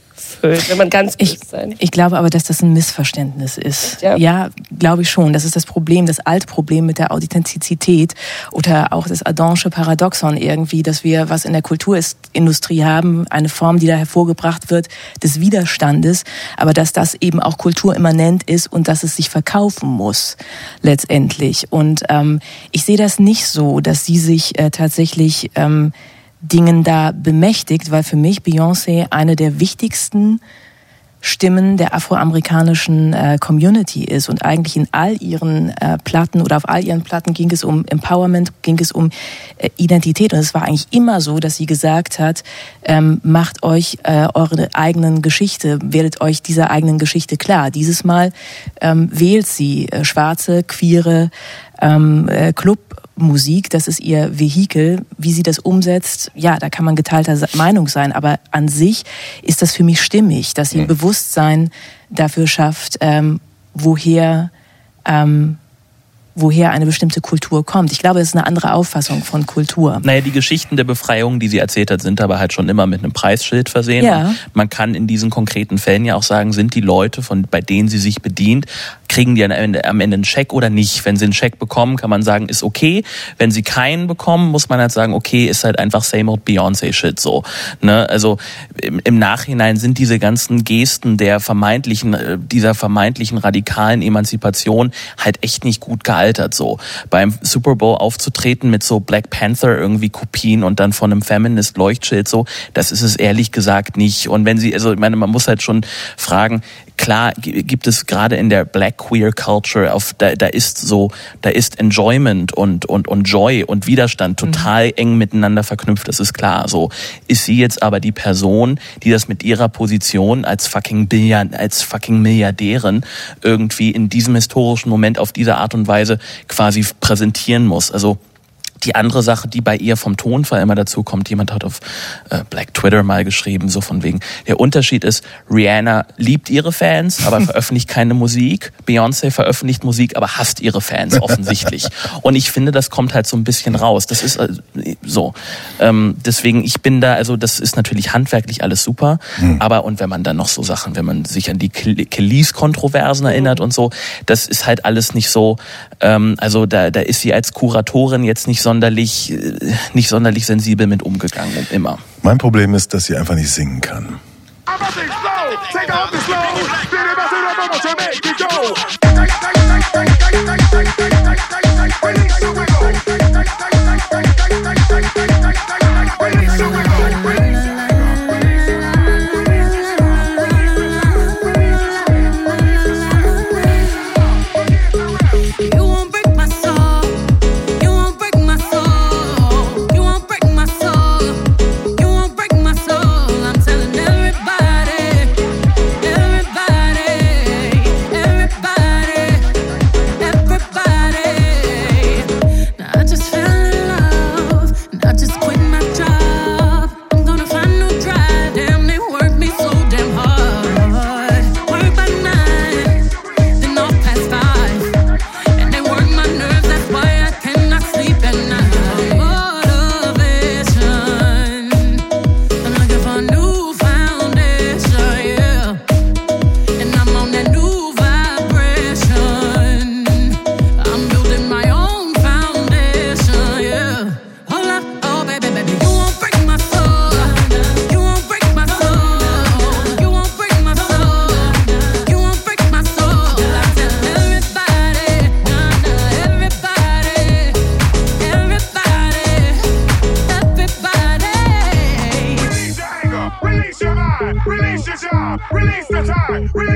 füllt, wenn man ganz ich, sein. Ich glaube aber, dass das ein Missverständnis ist. Ja, ja glaube ich schon. Das ist das Problem, das Altproblem mit der Authentizität oder auch das Adamsche Paradoxon irgendwie, dass wir was in der Kulturindustrie haben, eine Form, die da hervorgebracht wird, des Widerstandes, aber dass das eben auch kulturimmanent ist und dass es sich verkaufen muss letztendlich. Und ähm, ich sehe das nicht so, dass sie sich äh, tatsächlich ähm, Dingen da bemächtigt, weil für mich Beyoncé eine der wichtigsten Stimmen der afroamerikanischen äh, Community ist und eigentlich in all ihren äh, Platten oder auf all ihren Platten ging es um Empowerment, ging es um äh, Identität und es war eigentlich immer so, dass sie gesagt hat, ähm, macht euch äh, eure eigenen Geschichte, werdet euch dieser eigenen Geschichte klar. Dieses Mal ähm, wählt sie äh, schwarze, queere ähm, äh, Club Musik, das ist ihr Vehikel. Wie sie das umsetzt, ja, da kann man geteilter Meinung sein, aber an sich ist das für mich stimmig, dass sie ein Bewusstsein dafür schafft, ähm, woher ähm, woher eine bestimmte Kultur kommt. Ich glaube, es ist eine andere Auffassung von Kultur. Naja, die Geschichten der Befreiung, die sie erzählt hat, sind aber halt schon immer mit einem Preisschild versehen. Ja. Man kann in diesen konkreten Fällen ja auch sagen, sind die Leute, von, bei denen sie sich bedient, kriegen die am Ende, am Ende einen Scheck oder nicht. Wenn sie einen Scheck bekommen, kann man sagen, ist okay. Wenn sie keinen bekommen, muss man halt sagen, okay, ist halt einfach same old Beyoncé-Shit so. Ne? Also im, im Nachhinein sind diese ganzen Gesten der vermeintlichen, äh, dieser vermeintlichen radikalen Emanzipation halt echt nicht gut gehalten gealtert so. Beim Super Bowl aufzutreten mit so Black Panther irgendwie Kopien und dann von einem Feminist Leuchtschild so, das ist es ehrlich gesagt nicht. Und wenn sie, also ich meine, man muss halt schon fragen, klar gibt es gerade in der Black Queer Culture, auf, da, da ist so, da ist Enjoyment und, und, und Joy und Widerstand mhm. total mhm. eng miteinander verknüpft, das ist klar. So ist sie jetzt aber die Person, die das mit ihrer Position als fucking Billiard, als fucking Milliardärin irgendwie in diesem historischen Moment auf diese Art und Weise quasi präsentieren muss. Also die andere Sache, die bei ihr vom Tonfall immer dazu kommt, jemand hat auf äh, Black Twitter mal geschrieben, so von wegen, der Unterschied ist, Rihanna liebt ihre Fans, aber veröffentlicht keine Musik. Beyoncé veröffentlicht Musik, aber hasst ihre Fans offensichtlich. Und ich finde, das kommt halt so ein bisschen raus. Das ist äh, so. Ähm, deswegen, ich bin da, also das ist natürlich handwerklich alles super, mhm. aber und wenn man dann noch so Sachen, wenn man sich an die Kelis-Kontroversen erinnert und so, das ist halt alles nicht so, ähm, also da, da ist sie als Kuratorin jetzt nicht sonderlich, äh, nicht sonderlich sensibel mit umgegangen und immer. Mein Problem ist, dass sie einfach nicht singen kann. Take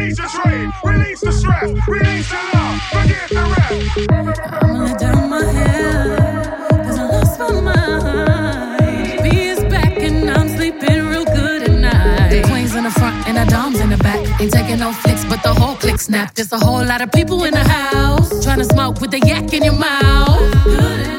Release the strain, release the stress, release the love, forget the rest. I'ma let down my hair, cause I lost my mind. B is back and I'm sleeping real good at night. The queen's in the front and the dom's in the back. Ain't taking no flicks, but the whole click snap. There's a whole lot of people in the house. Trying to smoke with the yak in your mouth.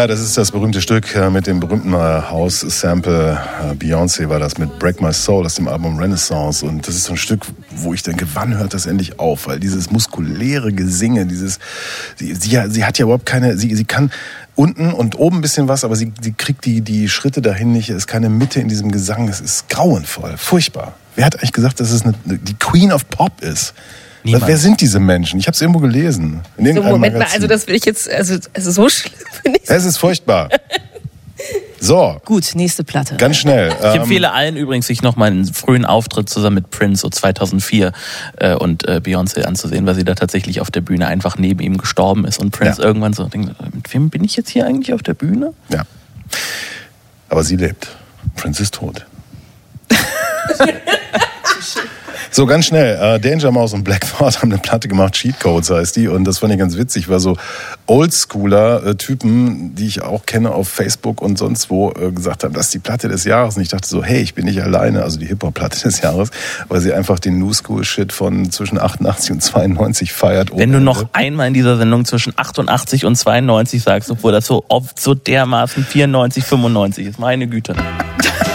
Ja, das ist das berühmte Stück äh, mit dem berühmten äh, House-Sample. Äh, Beyoncé war das mit Break My Soul aus dem Album Renaissance. Und das ist so ein Stück, wo ich denke, wann hört das endlich auf? Weil dieses muskuläre Gesinge, dieses, sie, sie, sie hat ja überhaupt keine, sie, sie kann unten und oben ein bisschen was, aber sie, sie kriegt die, die Schritte dahin nicht. Es ist keine Mitte in diesem Gesang. Es ist grauenvoll, furchtbar. Wer hat eigentlich gesagt, dass es eine, die Queen of Pop ist? Niemand. Wer sind diese Menschen? Ich habe es irgendwo gelesen. In So, Moment mal, Magazin. also das will ich jetzt, also, also so schlimm finde ich Es ist furchtbar. So, Gut, nächste Platte. ganz schnell. Ich Ähm, empfehle allen übrigens, sich nochmal einen frühen Auftritt zusammen mit Prince so 2004 äh, und äh, Beyoncé anzusehen, weil sie da tatsächlich auf der Bühne einfach neben ihm gestorben ist und Prince Ja. irgendwann so denkt, mit wem bin ich jetzt hier eigentlich auf der Bühne? ja. Aber sie lebt. Prince ist tot. So, ganz schnell. Äh, Danger Mouse und Blackford haben eine Platte gemacht, Cheat Codes heißt die. Und das fand ich ganz witzig, weil so Oldschooler-Typen, die ich auch kenne auf Facebook und sonst wo, äh, gesagt haben, das ist die Platte des Jahres. Und ich dachte so, hey, ich bin nicht alleine, also die Hip-Hop-Platte des Jahres, weil sie einfach den New School-Shit von zwischen 88 und 92 feiert. Wenn du noch einmal in dieser Sendung zwischen 88 und 92 sagst, obwohl das so oft so dermaßen 94, 95 ist, meine Güte.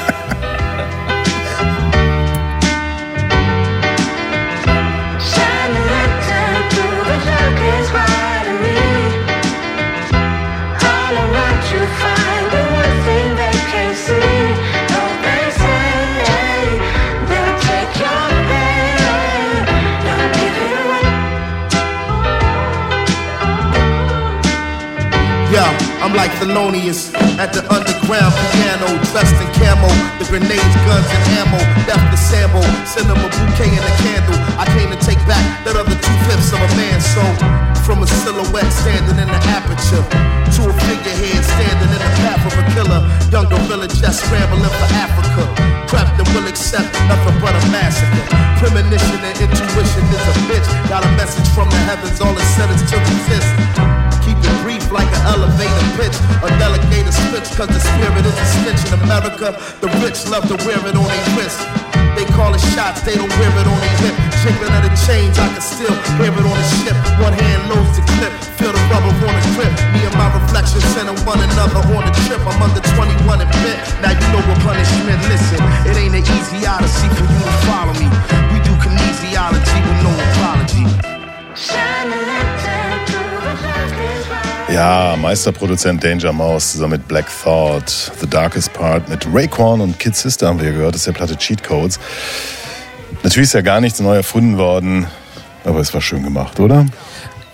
like Thelonious at the underground piano, dressed in camo. The grenades, guns, and ammo. Left the sample, send them a bouquet and a candle. I came to take back that other two fifths of a man's soul. From a silhouette standing in the aperture to a figurehead standing in the path of a killer. Young gorilla just scrambling for Africa. Prepped and will accept nothing but a massacre. Premonition and intuition is a bitch. Got a message from the heavens, all it said is to resist. Like an elevator pitch. A delegated switch, cause the spirit is a stitch in America. The rich love to wear it on their wrist. They call it shots, they don't wear it on their hip. Jiggling of the chains, I can still hear it on the ship. One hand loads the clip, feel the rubber on the grip. Me and my reflection sending one another on the trip. I'm under 21 and bit. Now you know what punishment. Listen, it ain't an easy odyssey for you to follow me. We do kinesiology with no apology. Ja, Meisterproduzent Danger Mouse zusammen mit Black Thought, The Darkest Part, mit Raekwon und Kid Sister haben wir gehört, das ist der Platte Cheat Codes. Natürlich ist ja gar nichts neu erfunden worden, aber es war schön gemacht, oder?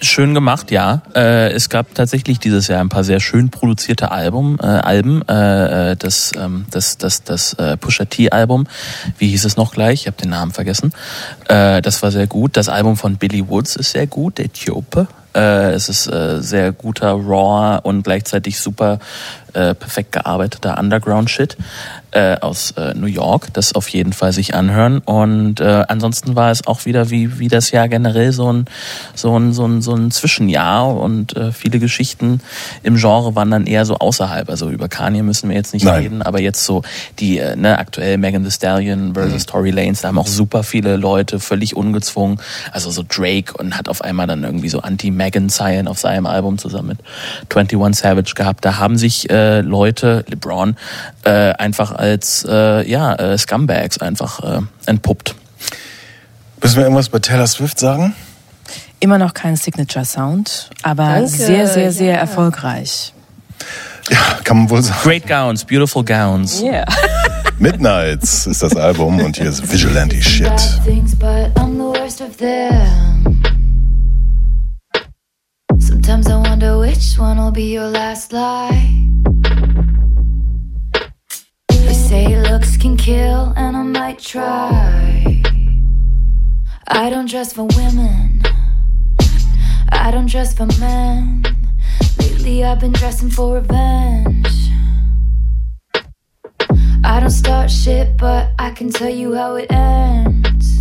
Schön gemacht, ja. Äh, es gab tatsächlich dieses Jahr ein paar sehr schön produzierte Album, äh, Alben. Äh, äh, das, ähm, das, das, das äh, Pusha T-Album, wie hieß es noch gleich? Ich habe den Namen vergessen. Äh, das war sehr gut. Das Album von Billy Woods ist sehr gut, der Äthiope. Äh, es ist äh, sehr guter, raw und gleichzeitig super äh, perfekt gearbeiteter Underground-Shit äh, aus äh, New York. Das auf jeden Fall sich anhören. Und äh, ansonsten war es auch wieder wie, wie das Jahr generell so ein, so ein, so ein, so ein Zwischenjahr und äh, viele Geschichten im Genre waren dann eher so außerhalb. Also über Kanye müssen wir jetzt nicht Nein. reden, aber jetzt so die äh, ne, aktuell Megan Thee Stallion versus Tory Lanez, da haben auch super viele Leute völlig ungezwungen. Also so Drake und hat auf einmal dann irgendwie so Anti-Megan-Zeilen auf seinem Album zusammen mit 21 Savage gehabt. Da haben sich äh, Leute, LeBron, äh, einfach als äh, ja, äh, Scumbags einfach äh, entpuppt. Müssen wir irgendwas bei Taylor Swift sagen? Immer noch kein Signature Sound, aber Danke, sehr, sehr, sehr ja. erfolgreich. Ja, kann man wohl sagen. Great Gowns, Beautiful Gowns. Yeah. Midnights ist das Album und hier ist Vigilante Shit. Sometimes I wonder which one will be your last lie. They say looks can kill, and I might try. I don't dress for women. I don't dress for men. Lately I've been dressing for revenge. I don't start shit, but I can tell you how it ends.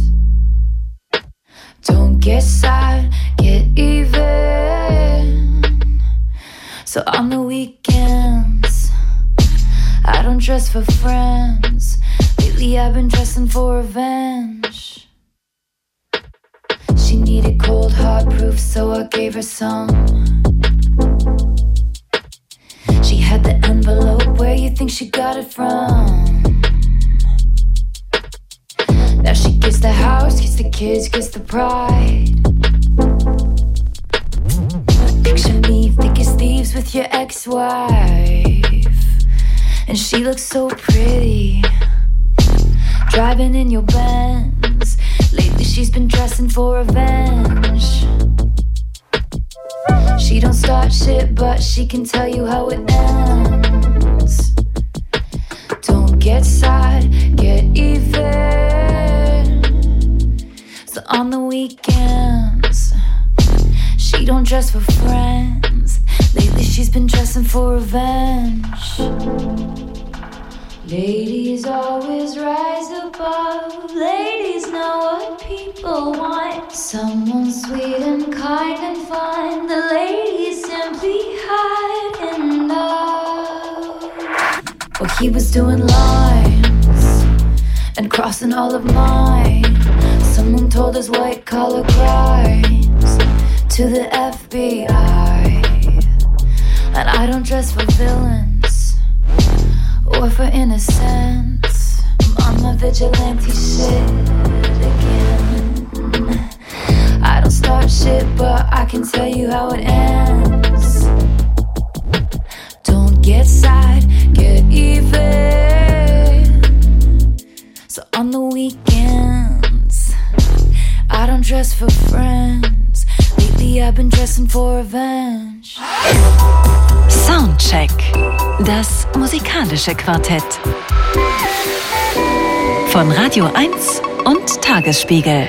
Don't get sad, get even. So on the weekends, I don't dress for friends. Lately I've been dressing for revenge. She needed cold hard proof, so I gave her some. She had the envelope, where you think she got it from? Now she gets the house, gets the kids, gets the pride. Picture me thick as thieves with your ex-wife, and she looks so pretty. Driving in your Benz. Lately she's been dressing for revenge. She don't start shit, but she can tell you how it ends. Don't get sad, get even. So on the weekends, she don't dress for friends. Lately she's been dressing for revenge. Ladies always rise above. Ladies know what people want. Someone sweet and kind and fine. The ladies simply hide in love. Well, he was doing lines and crossing all of mine. Told his white collar crimes to the FBI. And I don't dress for villains or for innocence. I'm my vigilante shit again. I don't start shit, but I can tell you how it ends. Don't get sad, get even. So on the weekends, I don't dress for friends. Lately, I've been dressing for revenge. Soundcheck. Das musikalische Quartett. Von Radio 1 und Tagesspiegel.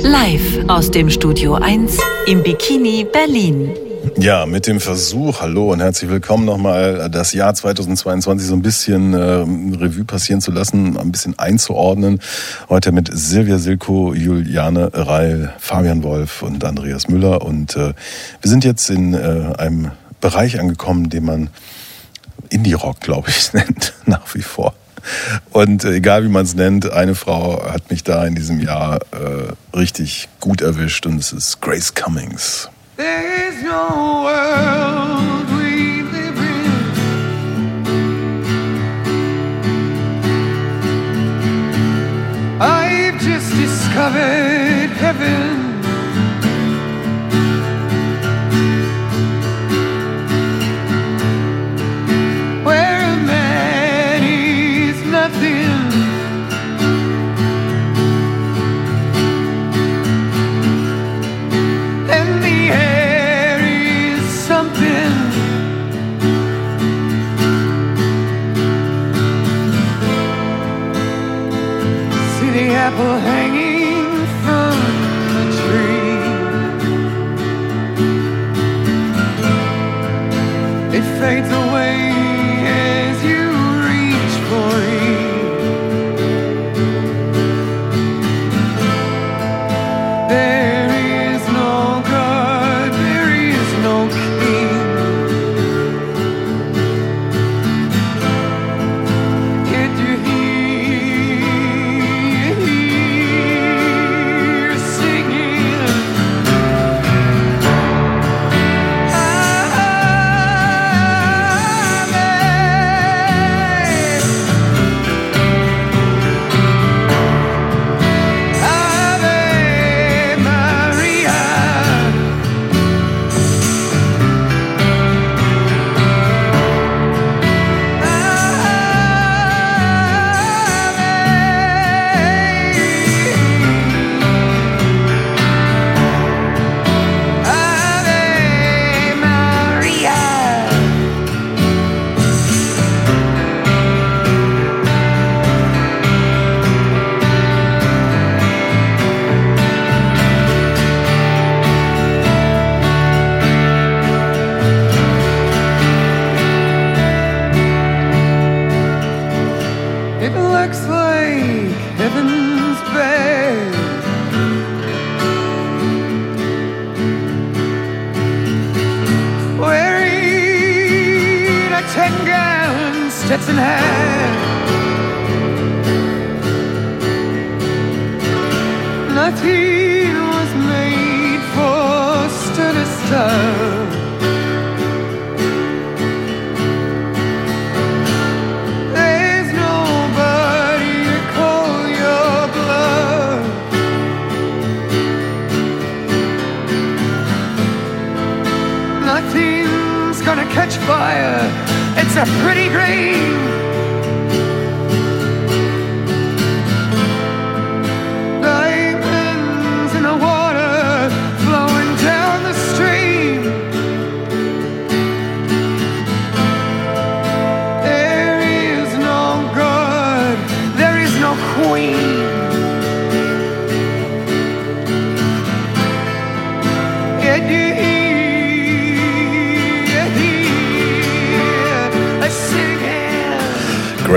Live aus dem Studio 1 im Bikini Berlin. Ja, mit dem Versuch, hallo und herzlich willkommen nochmal, das Jahr 2022 so ein bisschen äh, Revue passieren zu lassen, ein bisschen einzuordnen. Heute mit Silvia Silko, Juliane Reil, Fabian Wolf und Andreas Müller. Und äh, wir sind jetzt in äh, einem Bereich angekommen, den man Indie-Rock, glaube ich, nennt, nach wie vor. Und äh, egal wie man es nennt, eine Frau hat mich da in diesem Jahr äh, richtig gut erwischt und es ist Grace Cummings. There no world we live in. I've just discovered heaven. Fades away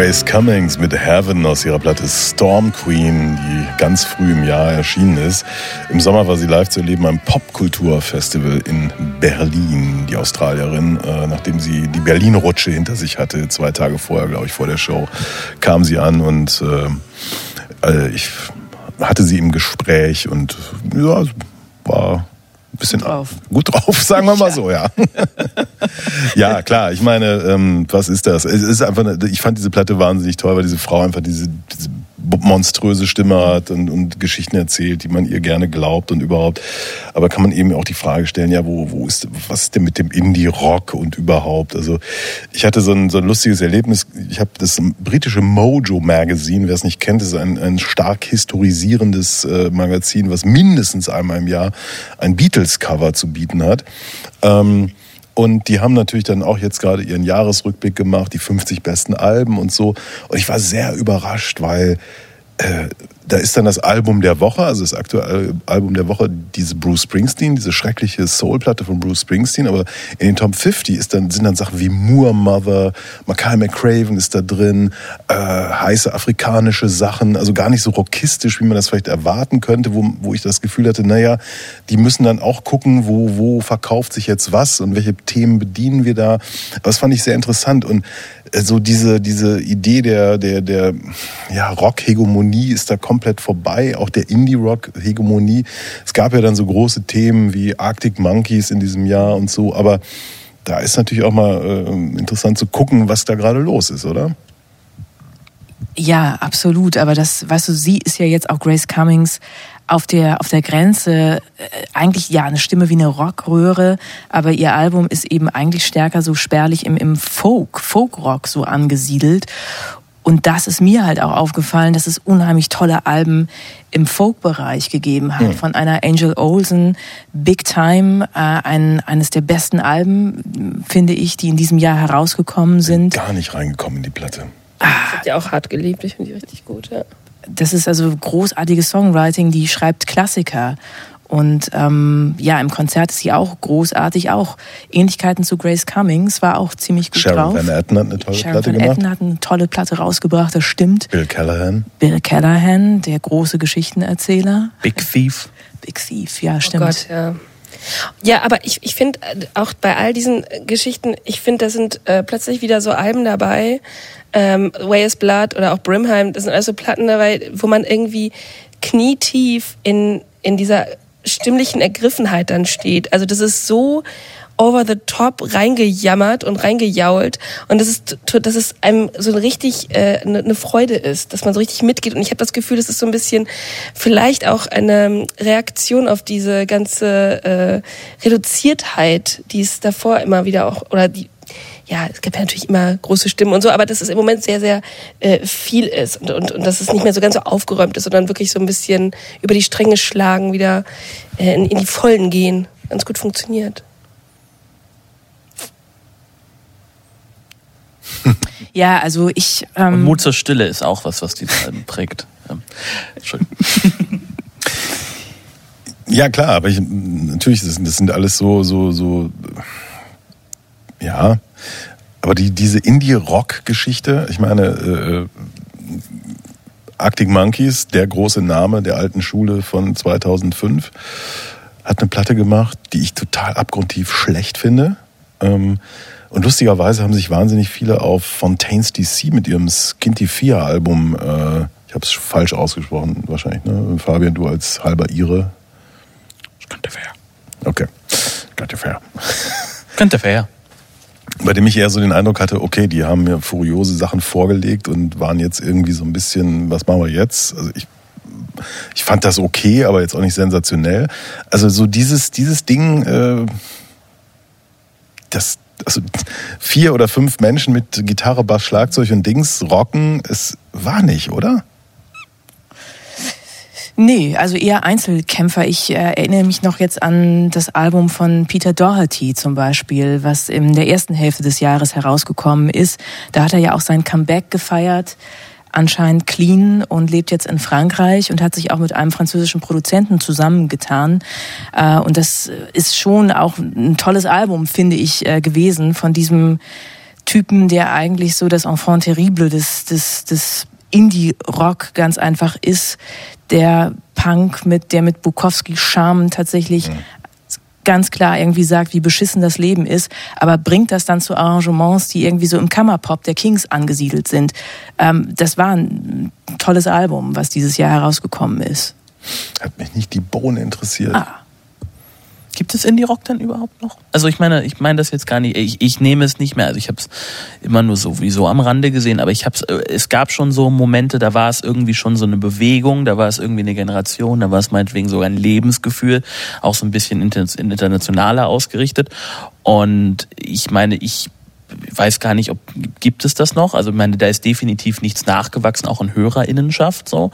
Grace Cummings mit Heaven aus ihrer Platte Storm Queen, die ganz früh im Jahr erschienen ist. Im Sommer war sie live zu erleben beim Popkulturfestival in Berlin, die Australierin. Äh, nachdem sie die Berlin-Rutsche hinter sich hatte, zwei Tage vorher, glaube ich, vor der Show, kam sie an und äh, äh, ich hatte sie im Gespräch und ja, war bisschen drauf. gut drauf, sagen wir mal so, ja. ja, klar, ich meine, ähm, was ist das? Es ist einfach, eine, ich fand diese Platte wahnsinnig toll, weil diese Frau einfach diese, diese monströse Stimme hat und, und Geschichten erzählt, die man ihr gerne glaubt und überhaupt. Aber kann man eben auch die Frage stellen, ja, wo, wo ist, was ist denn mit dem Indie-Rock und überhaupt? Also ich hatte so ein, so ein lustiges Erlebnis. Ich habe das britische Mojo Magazine, wer es nicht kennt, ist ein, ein stark historisierendes äh, Magazin, was mindestens einmal im Jahr ein Beatles-Cover zu bieten hat. Ähm, und die haben natürlich dann auch jetzt gerade ihren Jahresrückblick gemacht, die 50 besten Alben und so. Und ich war sehr überrascht, weil äh, da ist dann das Album der Woche, also das aktuelle Album der Woche, diese Bruce Springsteen, diese schreckliche Soul-Platte von Bruce Springsteen. Aber in den Top 50 ist dann, sind dann Sachen wie Moor Mother, Mackay McCraven ist da drin, äh, heiße afrikanische Sachen, also gar nicht so rockistisch, wie man das vielleicht erwarten könnte, wo, wo ich das Gefühl hatte, naja, die müssen dann auch gucken, wo, wo verkauft sich jetzt was und welche Themen bedienen wir da. Das fand ich sehr interessant und äh, so diese, diese Idee der, der, der ja, Rock-Hegemonie ist da komplett vorbei, auch der Indie-Rock-Hegemonie. Es gab ja dann so große Themen wie Arctic Monkeys in diesem Jahr und so, aber da ist natürlich auch mal äh, interessant zu gucken, was da gerade los ist, oder? Ja, absolut. Aber das, weißt du, sie ist ja jetzt auch Grace Cummings auf der, auf der Grenze, äh, eigentlich ja eine Stimme wie eine Rockröhre, aber ihr Album ist eben eigentlich stärker so spärlich im, im Folk, Folkrock so angesiedelt. Und das ist mir halt auch aufgefallen, dass es unheimlich tolle Alben im Folk-Bereich gegeben hat. Hm. Von einer Angel Olsen, Big Time, äh, ein, eines der besten Alben, finde ich, die in diesem Jahr herausgekommen sind. Gar nicht reingekommen in die Platte. Ich hab die auch hart geliebt, ich finde die richtig gut, ja. das ist also großartiges Songwriting, die schreibt Klassiker. Und ähm, ja, im Konzert ist sie auch großartig, auch Ähnlichkeiten zu Grace Cummings, war auch ziemlich gut Sharon drauf. Van Etten hat eine tolle Sharon Platte Van gemacht. Etten hat eine tolle Platte rausgebracht, das stimmt. Bill Callahan. Bill Callahan, der große Geschichtenerzähler. Big Thief. Big Thief, ja, stimmt. Oh Gott, ja. Ja, aber ich, ich finde äh, auch bei all diesen äh, Geschichten, ich finde, da sind äh, plötzlich wieder so Alben dabei, ähm, Way is Blood oder auch Brimheim, das sind also Platten dabei, wo man irgendwie knietief in, in dieser stimmlichen Ergriffenheit dann steht. Also das ist so over the top reingejammert und reingejault und das ist dass es einem so richtig äh, eine, eine Freude ist, dass man so richtig mitgeht und ich habe das Gefühl, das ist so ein bisschen vielleicht auch eine Reaktion auf diese ganze äh, Reduziertheit, die es davor immer wieder auch oder die ja, es gibt ja natürlich immer große Stimmen und so, aber dass es im Moment sehr, sehr äh, viel ist und, und, und dass es nicht mehr so ganz so aufgeräumt ist, sondern wirklich so ein bisschen über die Stränge schlagen, wieder äh, in, in die Vollen gehen. Ganz gut funktioniert. Ja, also ich. Und Ähm, Mut zur Stille ist auch was, was diese Alben prägt. Ja. Entschuldigung. Ja, klar, aber ich, natürlich, das, sind- das sind alles so, so, so, ja. Aber die, diese Indie-Rock-Geschichte, ich meine, äh, Arctic Monkeys, der große Name der alten Schule von 2005, hat eine Platte gemacht, die ich total abgrundtief schlecht finde. Ähm, und lustigerweise haben sich wahnsinnig viele auf Fontaines DC mit ihrem Skinty 4 Album, äh, ich habe es falsch ausgesprochen wahrscheinlich, ne? Fabian, du als halber Ire. Könnte fair. Okay, könnte fair. Könnte fair. Bei dem ich eher so den Eindruck hatte, okay, die haben mir furiose Sachen vorgelegt und waren jetzt irgendwie so ein bisschen, was machen wir jetzt? Also ich, ich fand das okay, aber jetzt auch nicht sensationell. Also so dieses, dieses Ding, äh, das, also vier oder fünf Menschen mit Gitarre, Bass, Schlagzeug und Dings rocken, es war nicht, oder? Nee, also eher Einzelkämpfer. Ich äh, erinnere mich noch jetzt an das Album von Peter Doherty zum Beispiel, was in der ersten Hälfte des Jahres herausgekommen ist. Da hat er ja auch sein Comeback gefeiert, anscheinend clean und lebt jetzt in Frankreich und hat sich auch mit einem französischen Produzenten zusammengetan. Äh, und das ist schon auch ein tolles Album, finde ich, äh, gewesen von diesem Typen, der eigentlich so das Enfant terrible des, des, des Indie-Rock ganz einfach ist, der Punk mit, der mit Bukowski Charme tatsächlich mhm. ganz klar irgendwie sagt, wie beschissen das Leben ist, aber bringt das dann zu Arrangements, die irgendwie so im Kammerpop der Kings angesiedelt sind. Ähm, das war ein tolles Album, was dieses Jahr herausgekommen ist. Hat mich nicht die Bohne interessiert. Ah. Gibt es Indie-Rock denn überhaupt noch? Also ich meine, ich meine das jetzt gar nicht, ich, ich nehme es nicht mehr. Also ich habe es immer nur sowieso am Rande gesehen, aber ich habe es gab schon so Momente, da war es irgendwie schon so eine Bewegung, da war es irgendwie eine Generation, da war es meinetwegen sogar ein Lebensgefühl, auch so ein bisschen internationaler ausgerichtet. Und ich meine, ich weiß gar nicht, ob gibt es das noch. Also ich meine, da ist definitiv nichts nachgewachsen, auch in Hörerinnenschaft so.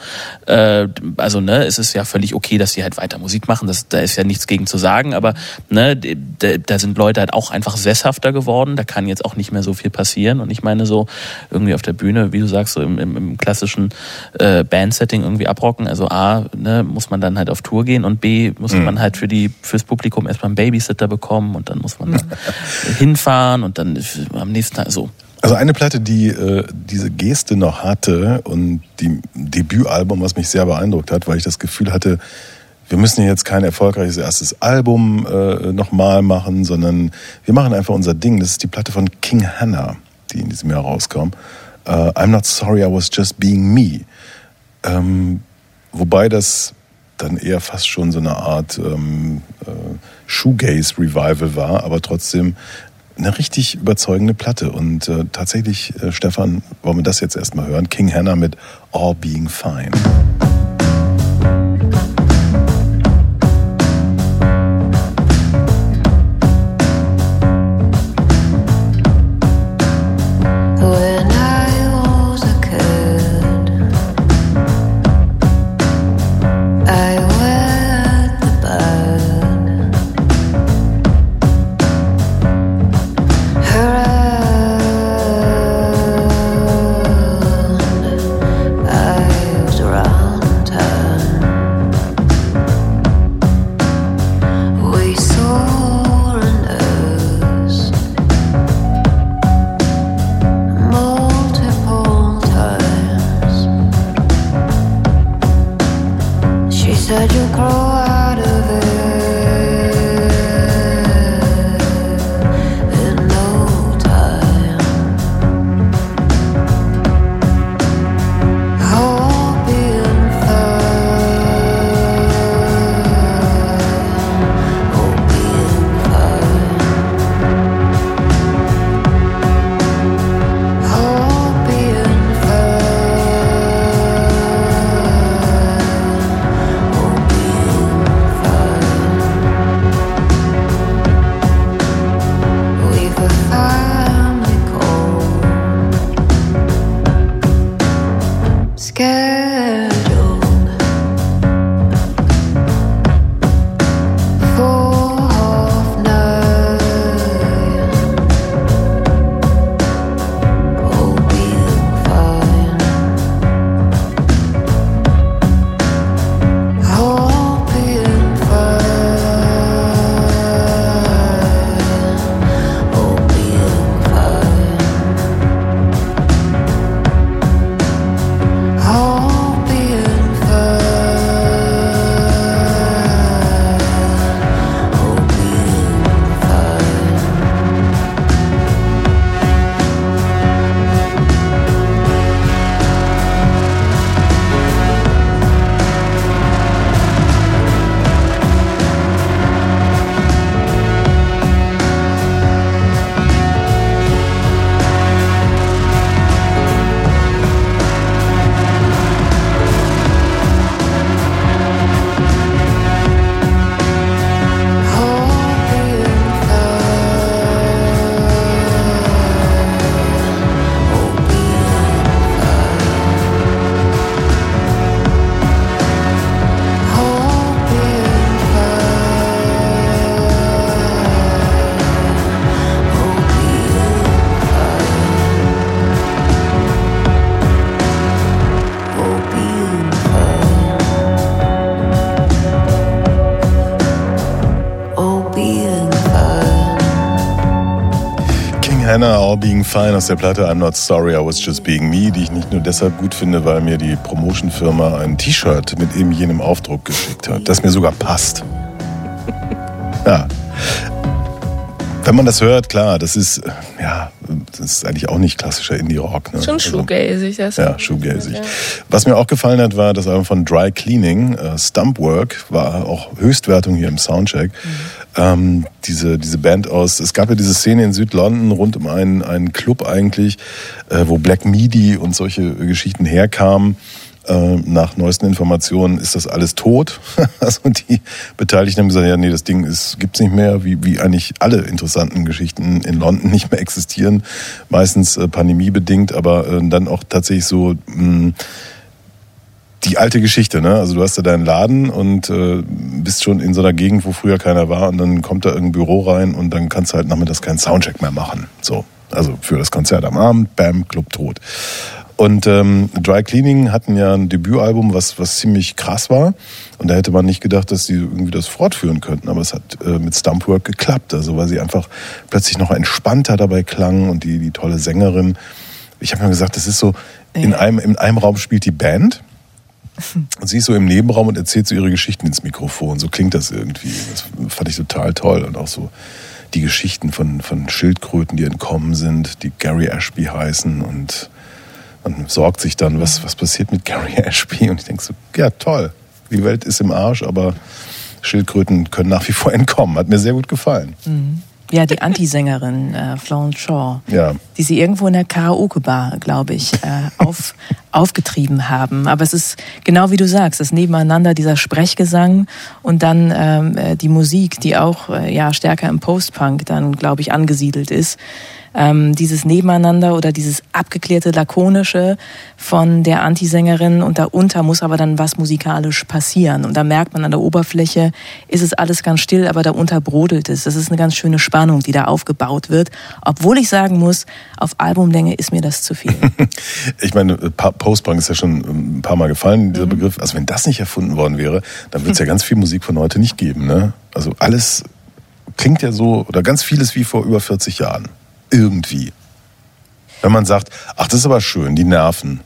Äh, also ne, es ist ja völlig okay, dass sie halt weiter Musik machen. Das, da ist ja nichts gegen zu sagen. Aber ne, da, da sind Leute halt auch einfach sesshafter geworden. Da kann jetzt auch nicht mehr so viel passieren. Und ich meine so irgendwie auf der Bühne, wie du sagst, so im, im, im klassischen äh, Bandsetting irgendwie abrocken. Also a ne, muss man dann halt auf Tour gehen und b muss Mhm. man halt für die fürs Publikum erstmal einen Babysitter bekommen und dann muss man dann hinfahren und dann am nächsten Tag so. Also eine Platte, die äh, diese Geste noch hatte und die Debütalbum, was mich sehr beeindruckt hat, weil ich das Gefühl hatte, wir müssen jetzt kein erfolgreiches erstes Album äh, nochmal machen, sondern wir machen einfach unser Ding. Das ist die Platte von King Hannah, die in diesem Jahr rauskam. Äh, I'm not sorry, I was just being me. Ähm, wobei das dann eher fast schon so eine Art ähm, äh, Shoegaze-Revival war, aber trotzdem eine richtig überzeugende Platte. Und äh, tatsächlich, äh, Stefan, wollen wir das jetzt erstmal hören? King Hannah mit All Being Fine. Aus der Platte I'm Not Sorry, I Was Just Being Me, die ich nicht nur deshalb gut finde, weil mir die Promotion-Firma ein T-Shirt mit eben jenem Aufdruck geschickt hat, das mir sogar passt. Ja. Wenn man das hört, klar, das ist, ja, das ist eigentlich auch nicht klassischer Indie-Rock. Ne? Schon shoegazig, das. Ja, shoegazig. Was mir auch gefallen hat, war das Album von Dry Cleaning, äh, Stumpwork, war auch Höchstwertung hier im Soundcheck. Ähm, diese, diese Band aus, es gab ja diese Szene in Südlondon rund um einen, einen Club eigentlich, äh, wo Black Midi und solche Geschichten herkamen. Äh, nach neuesten Informationen ist das alles tot. also die Beteiligten haben gesagt, ja, nee, das Ding ist, gibt's nicht mehr, wie, wie eigentlich alle interessanten Geschichten in London nicht mehr existieren. Meistens äh, pandemiebedingt, aber äh, dann auch tatsächlich so mh, die alte Geschichte, ne? Also du hast da deinen Laden und äh, bist schon in so einer Gegend, wo früher keiner war und dann kommt da irgendein Büro rein und dann kannst du halt nachmittags keinen Soundcheck mehr machen. So. Also für das Konzert am Abend, bam, Club tot. Und ähm, Dry Cleaning hatten ja ein Debütalbum, was, was ziemlich krass war. Und da hätte man nicht gedacht, dass sie irgendwie das fortführen könnten. Aber es hat äh, mit Stumpwork geklappt. Also weil sie einfach plötzlich noch entspannter dabei klangen und die, die tolle Sängerin. Ich habe mir gesagt, das ist so, in einem, in einem Raum spielt die Band. Und sie ist so im Nebenraum und erzählt so ihre Geschichten ins Mikrofon. So klingt das irgendwie. Das fand ich total toll. Und auch so die Geschichten von, von Schildkröten, die entkommen sind, die Gary Ashby heißen. Und man sorgt sich dann, was, was passiert mit Gary Ashby. Und ich denke so, ja toll, die Welt ist im Arsch, aber Schildkröten können nach wie vor entkommen. Hat mir sehr gut gefallen. Ja, die Anti-Sängerin äh, Florence Shaw, Ja. die sie irgendwo in der Karaoke-Bar, glaube ich, äh, auf, aufgetrieben haben. Aber es ist genau wie du sagst, das Nebeneinander, dieser Sprechgesang und dann ähm, äh, die Musik, die auch äh, ja stärker im Post-Punk dann, glaube ich, angesiedelt ist. Ähm, dieses Nebeneinander oder dieses abgeklärte, lakonische von der Antisängerin und darunter muss aber dann was musikalisch passieren. Und da merkt man an der Oberfläche, ist es alles ganz still, aber darunter brodelt es. Das ist eine ganz schöne Spannung, die da aufgebaut wird. Obwohl ich sagen muss, auf Albumlänge ist mir das zu viel. Ich meine, Pa- Post-Punk ist ja schon ein paar Mal gefallen, dieser Begriff. Also wenn das nicht erfunden worden wäre, dann würde es ja ganz viel Musik von heute nicht geben. Ne? Also alles klingt ja so, oder ganz vieles wie vor über 40 Jahren. Irgendwie. Wenn man sagt, ach, das ist aber schön, die Nerven.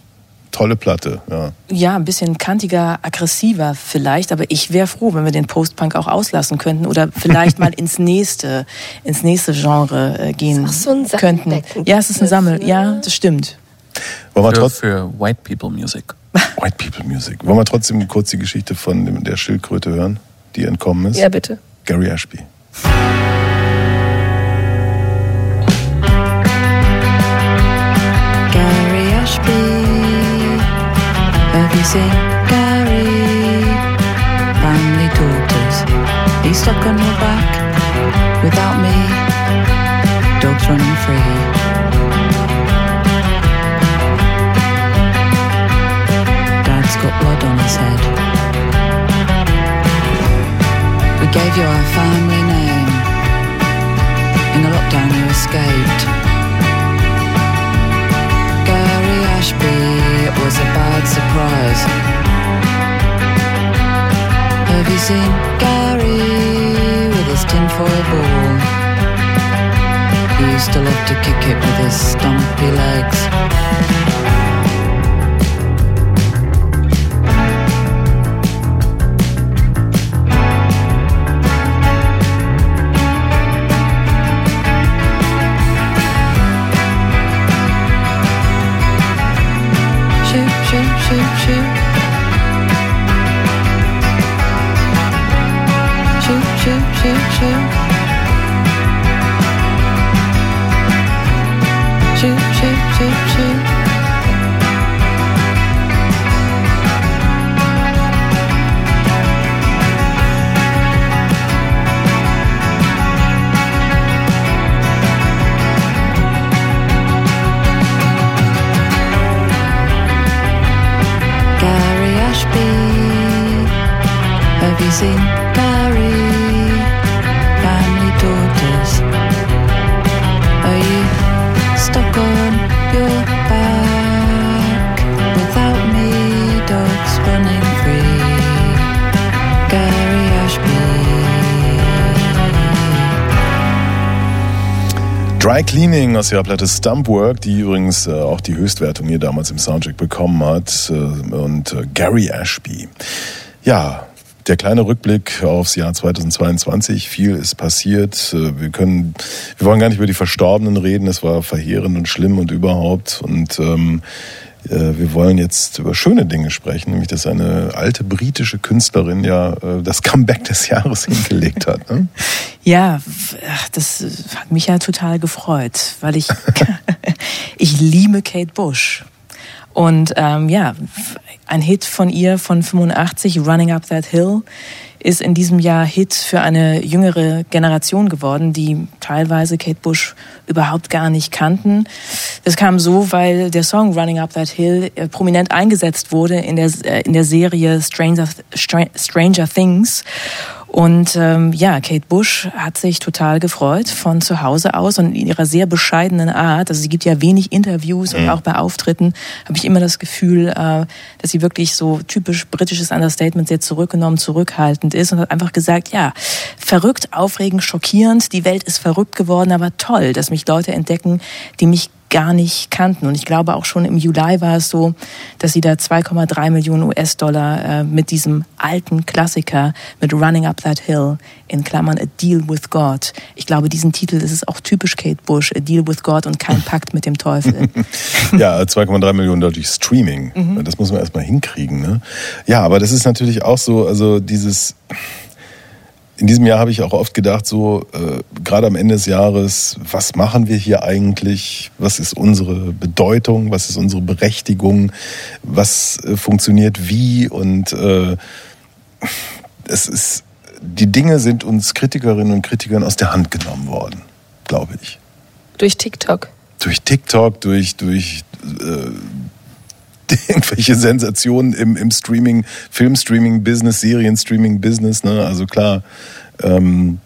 Tolle Platte, ja. Ja, ein bisschen kantiger, aggressiver vielleicht, aber ich wäre froh, wenn wir den Post-Punk auch auslassen könnten oder vielleicht mal ins nächste, ins nächste Genre äh, gehen Ist auch so ein könnten. Ja, es ist ein Sammel, ja, das stimmt. Wollen wir Für, trotzdem, für White People Music. White People Music. Wollen wir trotzdem kurz die Geschichte von der Schildkröte hören, die entkommen ist? Ja, bitte. Gary Ashby. Seen Gary? Family daughters. He's stuck on your back without me. Dogs running free. Dad's got blood on his head. We gave you our family name. In the lockdown, you escaped. Gary Ashby, was a bad surprise. Have you seen Gary with his tinfoil ball? He used to love to kick it with his stumpy legs. Cleaning aus ihrer Platte Stumpwork, die übrigens äh, auch die Höchstwertung hier damals im Soundcheck bekommen hat. Äh, und äh, Gary Ashby. Ja, der kleine Rückblick aufs Jahr 2022. Viel ist passiert. Äh, Wir können, wir wollen gar nicht über die Verstorbenen reden. Es war verheerend und schlimm und überhaupt. Und ähm, äh, wir wollen jetzt über schöne Dinge sprechen, nämlich dass eine alte britische Künstlerin ja äh, das Comeback des Jahres hingelegt hat. Ne? Ja, das hat mich ja total gefreut, weil ich, ich liebe Kate Bush. Und ähm, ja, ein Hit von ihr von 85, Running Up That Hill, ist in diesem Jahr Hit für eine jüngere Generation geworden, die teilweise Kate Bush überhaupt gar nicht kannten. Das kam so, weil der Song Running Up That Hill äh, prominent eingesetzt wurde in der, äh, in der Serie Stranger, Stra- Stranger Things. Und ähm, ja, Kate Bush hat sich total gefreut von zu Hause aus und in ihrer sehr bescheidenen Art. Also sie gibt ja wenig Interviews und auch bei Auftritten habe ich immer das Gefühl, äh, dass sie wirklich so typisch britisches Understatement sehr zurückgenommen, zurückhaltend ist und hat einfach gesagt, ja, verrückt, aufregend, schockierend, die Welt ist verrückt geworden, aber toll, dass mich Leute entdecken, die mich gar nicht kannten. Und ich glaube auch schon im Juli war es so, dass sie da 2,3 Millionen US-Dollar äh, mit diesem alten Klassiker, mit Running Up That Hill, in Klammern A Deal with God. Ich glaube, diesen Titel, das ist auch typisch Kate Bush, A Deal with God und kein Pakt mit dem Teufel. Ja, 2,3 Millionen durch Streaming. Mhm. Das muss man erstmal hinkriegen. Ne? Ja, aber das ist natürlich auch so, also dieses. In diesem Jahr habe ich auch oft gedacht, so äh, gerade am Ende des Jahres, was machen wir hier eigentlich? Was ist unsere Bedeutung? Was ist unsere Berechtigung? Was äh, funktioniert wie? Und äh, es ist, die Dinge sind uns Kritikerinnen und Kritikern aus der Hand genommen worden, glaube ich. Durch TikTok. Durch TikTok, durch, durch äh, irgendwelche Sensationen im, im Streaming, Filmstreaming-Business, Serienstreaming-Business, ne? Also klar. Ähm,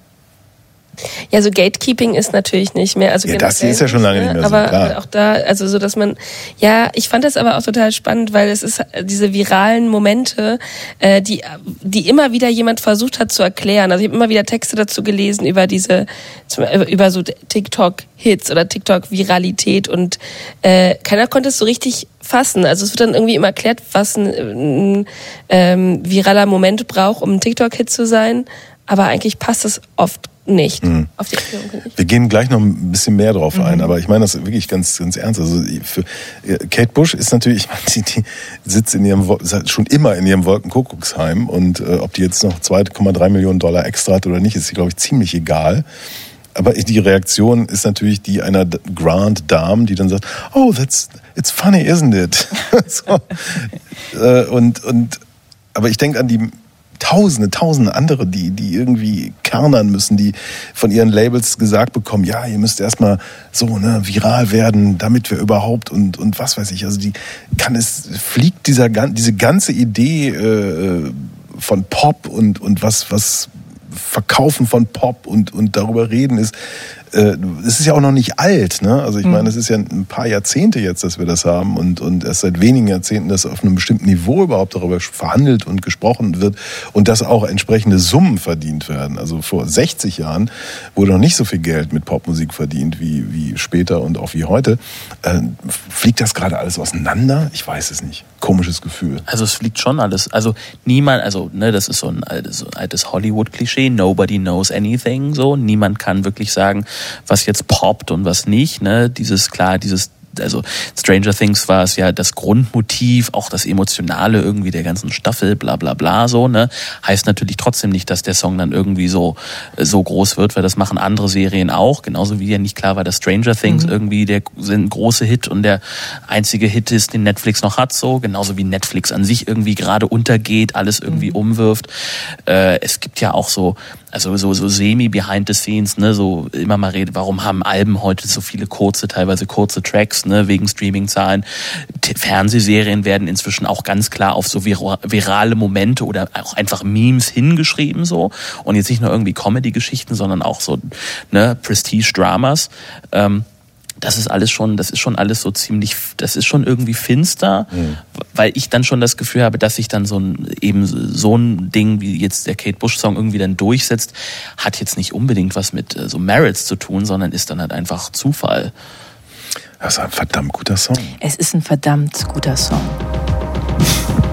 Ja, so Gatekeeping ist natürlich nicht mehr. Also Ja, das ist ja schon lange nicht mehr so, aber klar. auch da, also so, dass man, ja, ich fand das aber auch total spannend, weil es ist diese viralen Momente, äh, die, die immer wieder jemand versucht hat zu erklären. Also ich habe immer wieder Texte dazu gelesen über diese, über so TikTok-Hits oder TikTok-Viralität und äh, keiner konnte es so richtig fassen. Also es wird dann irgendwie immer erklärt, was ein, ein ähm, viraler Moment braucht, um ein TikTok-Hit zu sein, aber eigentlich passt es oft nicht. Mhm. Auf die Erklärung nicht. Wir gehen gleich noch ein bisschen mehr drauf Mhm. ein, aber ich meine das wirklich ganz, ganz ernst. Also für äh, Kate Bush ist natürlich, ich meine, die, die sitzt in ihrem schon immer in ihrem Wolkenkuckucksheim und äh, ob die jetzt noch 2,3 Millionen Dollar extra hat oder nicht, ist, glaube ich, ziemlich egal. Aber die Reaktion ist natürlich die einer Grand Dame, die dann sagt, oh, that's it's funny, isn't it? so. äh, und und aber ich denke an die Tausende, Tausende andere, die, die irgendwie kernern müssen, die von ihren Labels gesagt bekommen, ja, ihr müsst erstmal so ne, viral werden, damit wir überhaupt und, und was weiß ich. Also die kann es, fliegt dieser diese ganze Idee äh, von Pop und, und was, was Verkaufen von Pop und, und darüber reden ist, äh, es ist ja auch noch nicht alt, ne? Also ich Mhm. meine, es ist ja ein paar Jahrzehnte jetzt, dass wir das haben und, und erst seit wenigen Jahrzehnten, dass auf einem bestimmten Niveau überhaupt darüber verhandelt und gesprochen wird und dass auch entsprechende Summen verdient werden. Also vor 60 Jahren wurde noch nicht so viel Geld mit Popmusik verdient wie, wie später und auch wie heute. Äh, fliegt das gerade alles auseinander? Ich weiß es nicht. Komisches Gefühl. Also es fliegt schon alles. Also niemand, also ne, das ist so ein altes, so ein altes Hollywood-Klischee. Nobody knows anything. So niemand kann wirklich sagen, was jetzt poppt und was nicht. Ne, dieses klar, dieses also Stranger Things war es ja das Grundmotiv, auch das Emotionale irgendwie der ganzen Staffel, bla bla bla so, ne? Heißt natürlich trotzdem nicht, dass der Song dann irgendwie so, so groß wird, weil das machen andere Serien auch, genauso wie ja nicht klar war, dass Stranger Things Mhm. irgendwie der sind große Hit und der einzige Hit ist, den Netflix noch hat, so, genauso wie Netflix an sich irgendwie gerade untergeht, alles irgendwie umwirft. Äh, es gibt ja auch so, also so, so semi-behind the scenes, ne, so immer mal redet, warum haben Alben heute so viele kurze, teilweise kurze Tracks, ne, wegen Streaming-Zahlen. Fernsehserien werden inzwischen auch ganz klar auf so vira- virale Momente oder auch einfach Memes hingeschrieben, so. Und jetzt nicht nur irgendwie Comedy-Geschichten, sondern auch so, ne, Prestige-Dramas. Ähm, das ist alles schon, das ist schon alles so ziemlich, das ist schon irgendwie finster, weil ich dann schon das Gefühl habe, dass sich dann so ein, eben so ein Ding wie jetzt der Kate Bush Song irgendwie dann durchsetzt, hat jetzt nicht unbedingt was mit äh, so Merits zu tun, sondern ist dann halt einfach Zufall. Das ist ein verdammt guter Song. Es ist ein verdammt guter Song.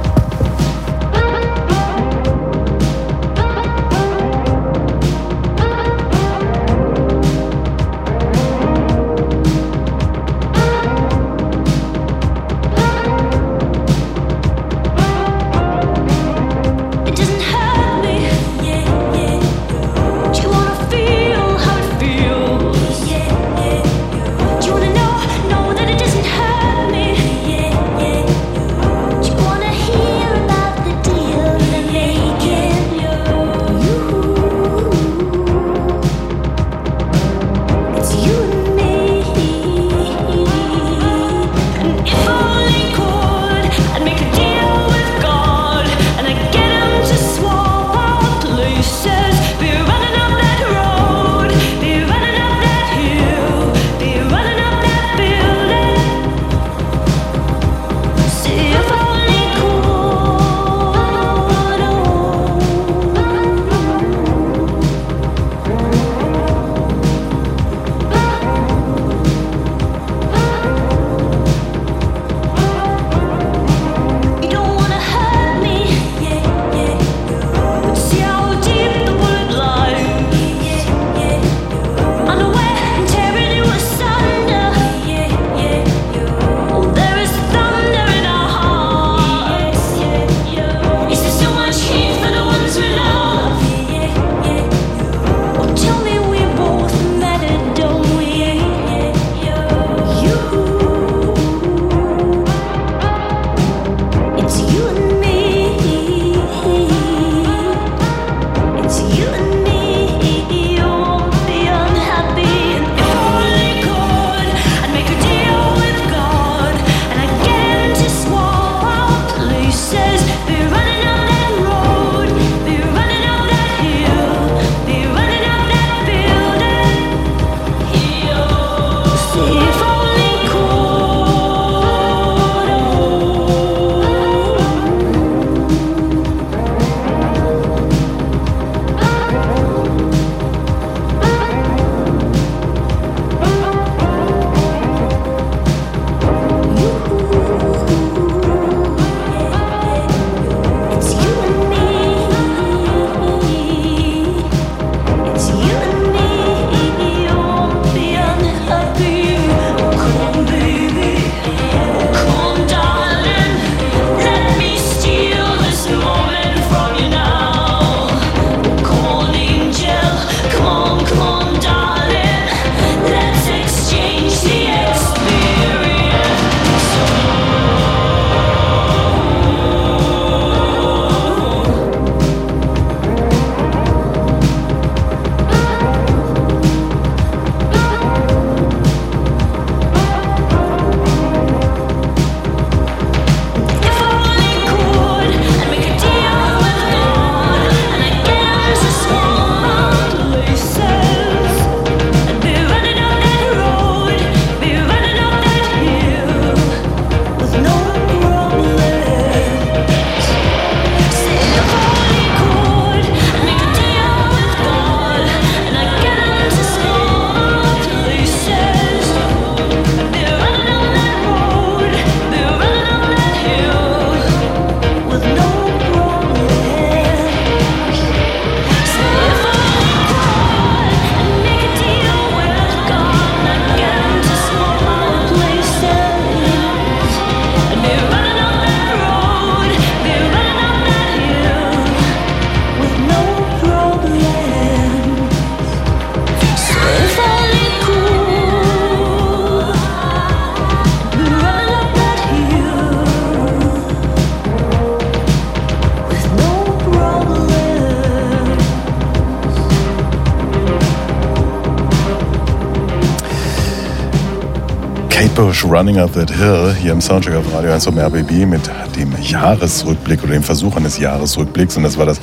Bush, Running Up That Hill, hier im Soundcheck auf Radio 1 vom RBB mit dem Jahresrückblick oder dem Versuch eines Jahresrückblicks. Und das war das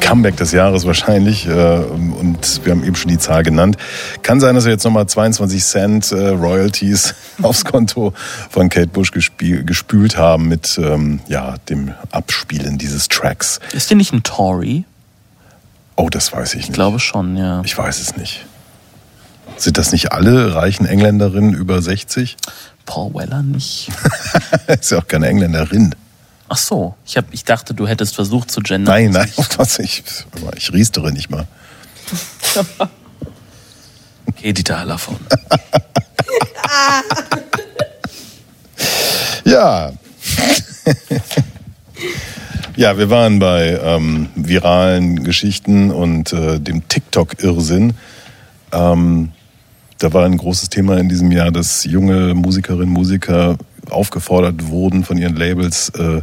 Comeback des Jahres wahrscheinlich. äh, Und wir haben eben schon die Zahl genannt. Kann sein, dass wir jetzt nochmal 22 Cent äh, Royalties aufs Konto von Kate Bush gespült haben mit ähm, ja, dem Abspielen dieses Tracks. Ist die nicht ein Tory? Oh, das weiß ich nicht. Ich glaube schon, ja. Ich weiß es nicht. Sind das nicht alle reichen Engländerinnen über 60? Paul Weller nicht. ist ja auch keine Engländerin. Ach so, ich, hab, ich dachte, du hättest versucht zu gendern. Nein, nein, was ich, ich riestere nicht mal. Okay, Dieter Hallervon. Ja. ja, wir waren bei ähm, viralen Geschichten und äh, dem TikTok-Irrsinn. Ähm, da war ein großes Thema in diesem Jahr, dass junge Musikerinnen Musiker aufgefordert wurden von ihren Labels, äh,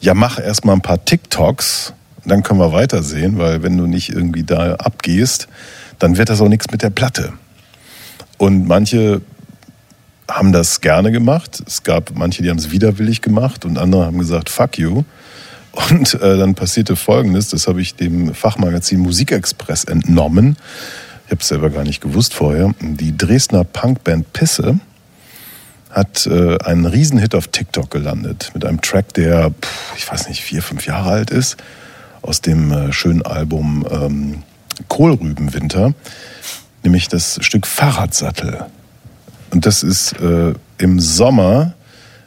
ja, mach erstmal ein paar TikToks, dann können wir weitersehen, weil wenn du nicht irgendwie da abgehst, dann wird das auch nichts mit der Platte. Und manche haben das gerne gemacht. Es gab manche, die haben es widerwillig gemacht und andere haben gesagt, fuck you. Und äh, dann passierte Folgendes, das habe ich dem Fachmagazin Musikexpress entnommen. Ich habe es selber gar nicht gewusst vorher. Die Dresdner Punkband Pisse hat äh, einen Riesenhit auf TikTok gelandet mit einem Track, der, pff, ich weiß nicht, vier, fünf Jahre alt ist, aus dem äh, schönen Album ähm, Kohlrübenwinter, nämlich das Stück Fahrradsattel. Und das ist äh, im Sommer,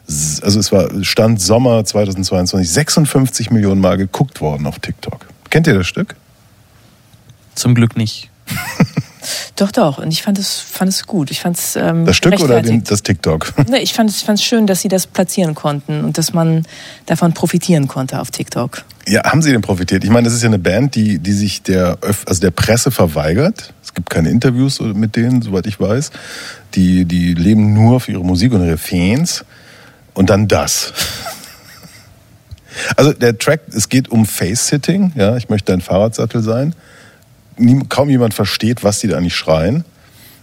also es war Stand Sommer 2022, 56 Millionen Mal geguckt worden auf TikTok. Kennt ihr das Stück? Zum Glück nicht. Doch, doch. Und ich fand es, fand es gut. Ich fand es ähm, Das Stück oder den, das TikTok? Nee, ich fand es ich fand's schön, dass sie das platzieren konnten und dass man davon profitieren konnte auf TikTok. Ja, haben Sie denn profitiert? Ich meine, das ist ja eine Band, die, die sich der, also der Presse verweigert. Es gibt keine Interviews mit denen, soweit ich weiß. Die, die leben nur für ihre Musik und ihre Fans. Und dann das. Also der Track, es geht um Face-Sitting. Ja, ich möchte ein Fahrradsattel sein. Niem- Kaum jemand versteht, was die da eigentlich schreien.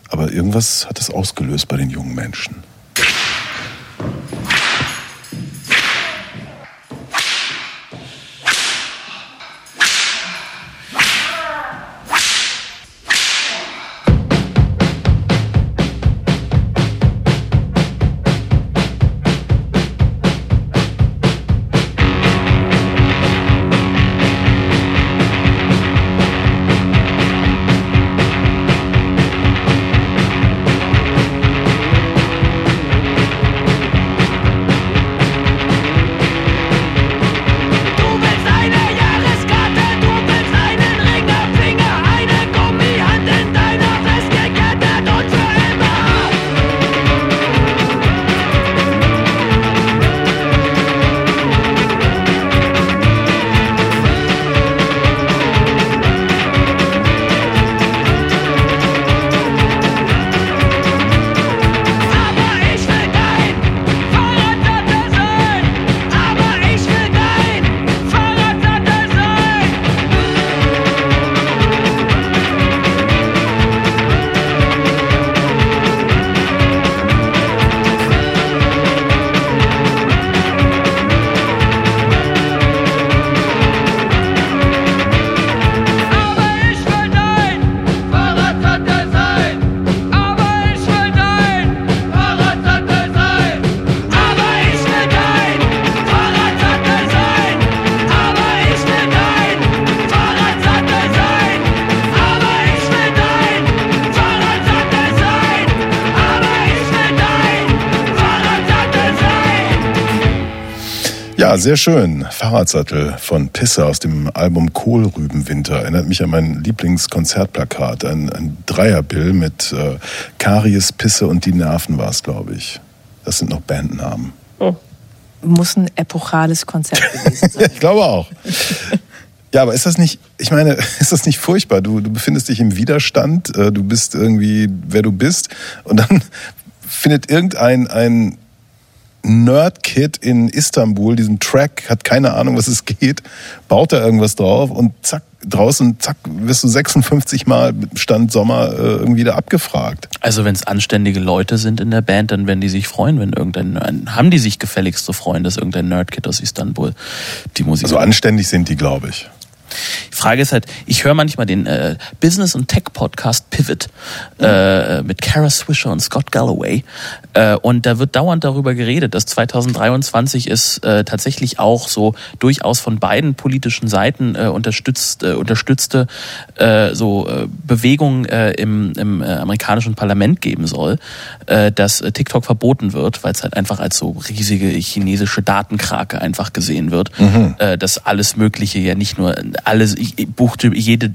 Aber irgendwas hat es ausgelöst bei den jungen Menschen. Ja, sehr schön. Fahrradsattel von Pisse aus dem Album Kohlrübenwinter. Erinnert mich an mein Lieblingskonzertplakat. Ein, ein Dreierbill mit äh, Karies, Pisse und die Nerven war es, glaube ich. Das sind noch Bandnamen. Muss ein epochales Konzept gewesen sein. ich glaube auch. Ja, aber ist das nicht, ich meine, ist das nicht furchtbar? Du, du befindest dich im Widerstand, äh, du bist irgendwie, wer du bist, und dann findet irgendein ein Nerd-Kid in Istanbul diesen Track, hat keine Ahnung, was es geht, baut da irgendwas drauf und zack, draußen, zack, wirst du 56 Mal Stand Sommer äh, irgendwie da abgefragt. Also wenn es anständige Leute sind in der Band, dann werden die sich freuen, wenn irgendein, ein- haben die sich gefälligst zu freuen, dass irgendein Nerdkid aus Istanbul die Musik Also anständig sind die, glaube ich. Die Frage ist halt, ich höre manchmal den äh, Business- und Tech-Podcast Pivot äh, mit Kara Swisher und Scott Galloway. Äh, und da wird dauernd darüber geredet, dass 2023 ist äh, tatsächlich auch so durchaus von beiden politischen Seiten äh, unterstützt, äh, unterstützte äh, so äh, Bewegung äh, im, im äh, amerikanischen Parlament geben soll, äh, dass äh, TikTok verboten wird, weil es halt einfach als so riesige chinesische Datenkrake einfach gesehen wird, äh, dass alles Mögliche ja nicht nur alles, Buchtyp, jede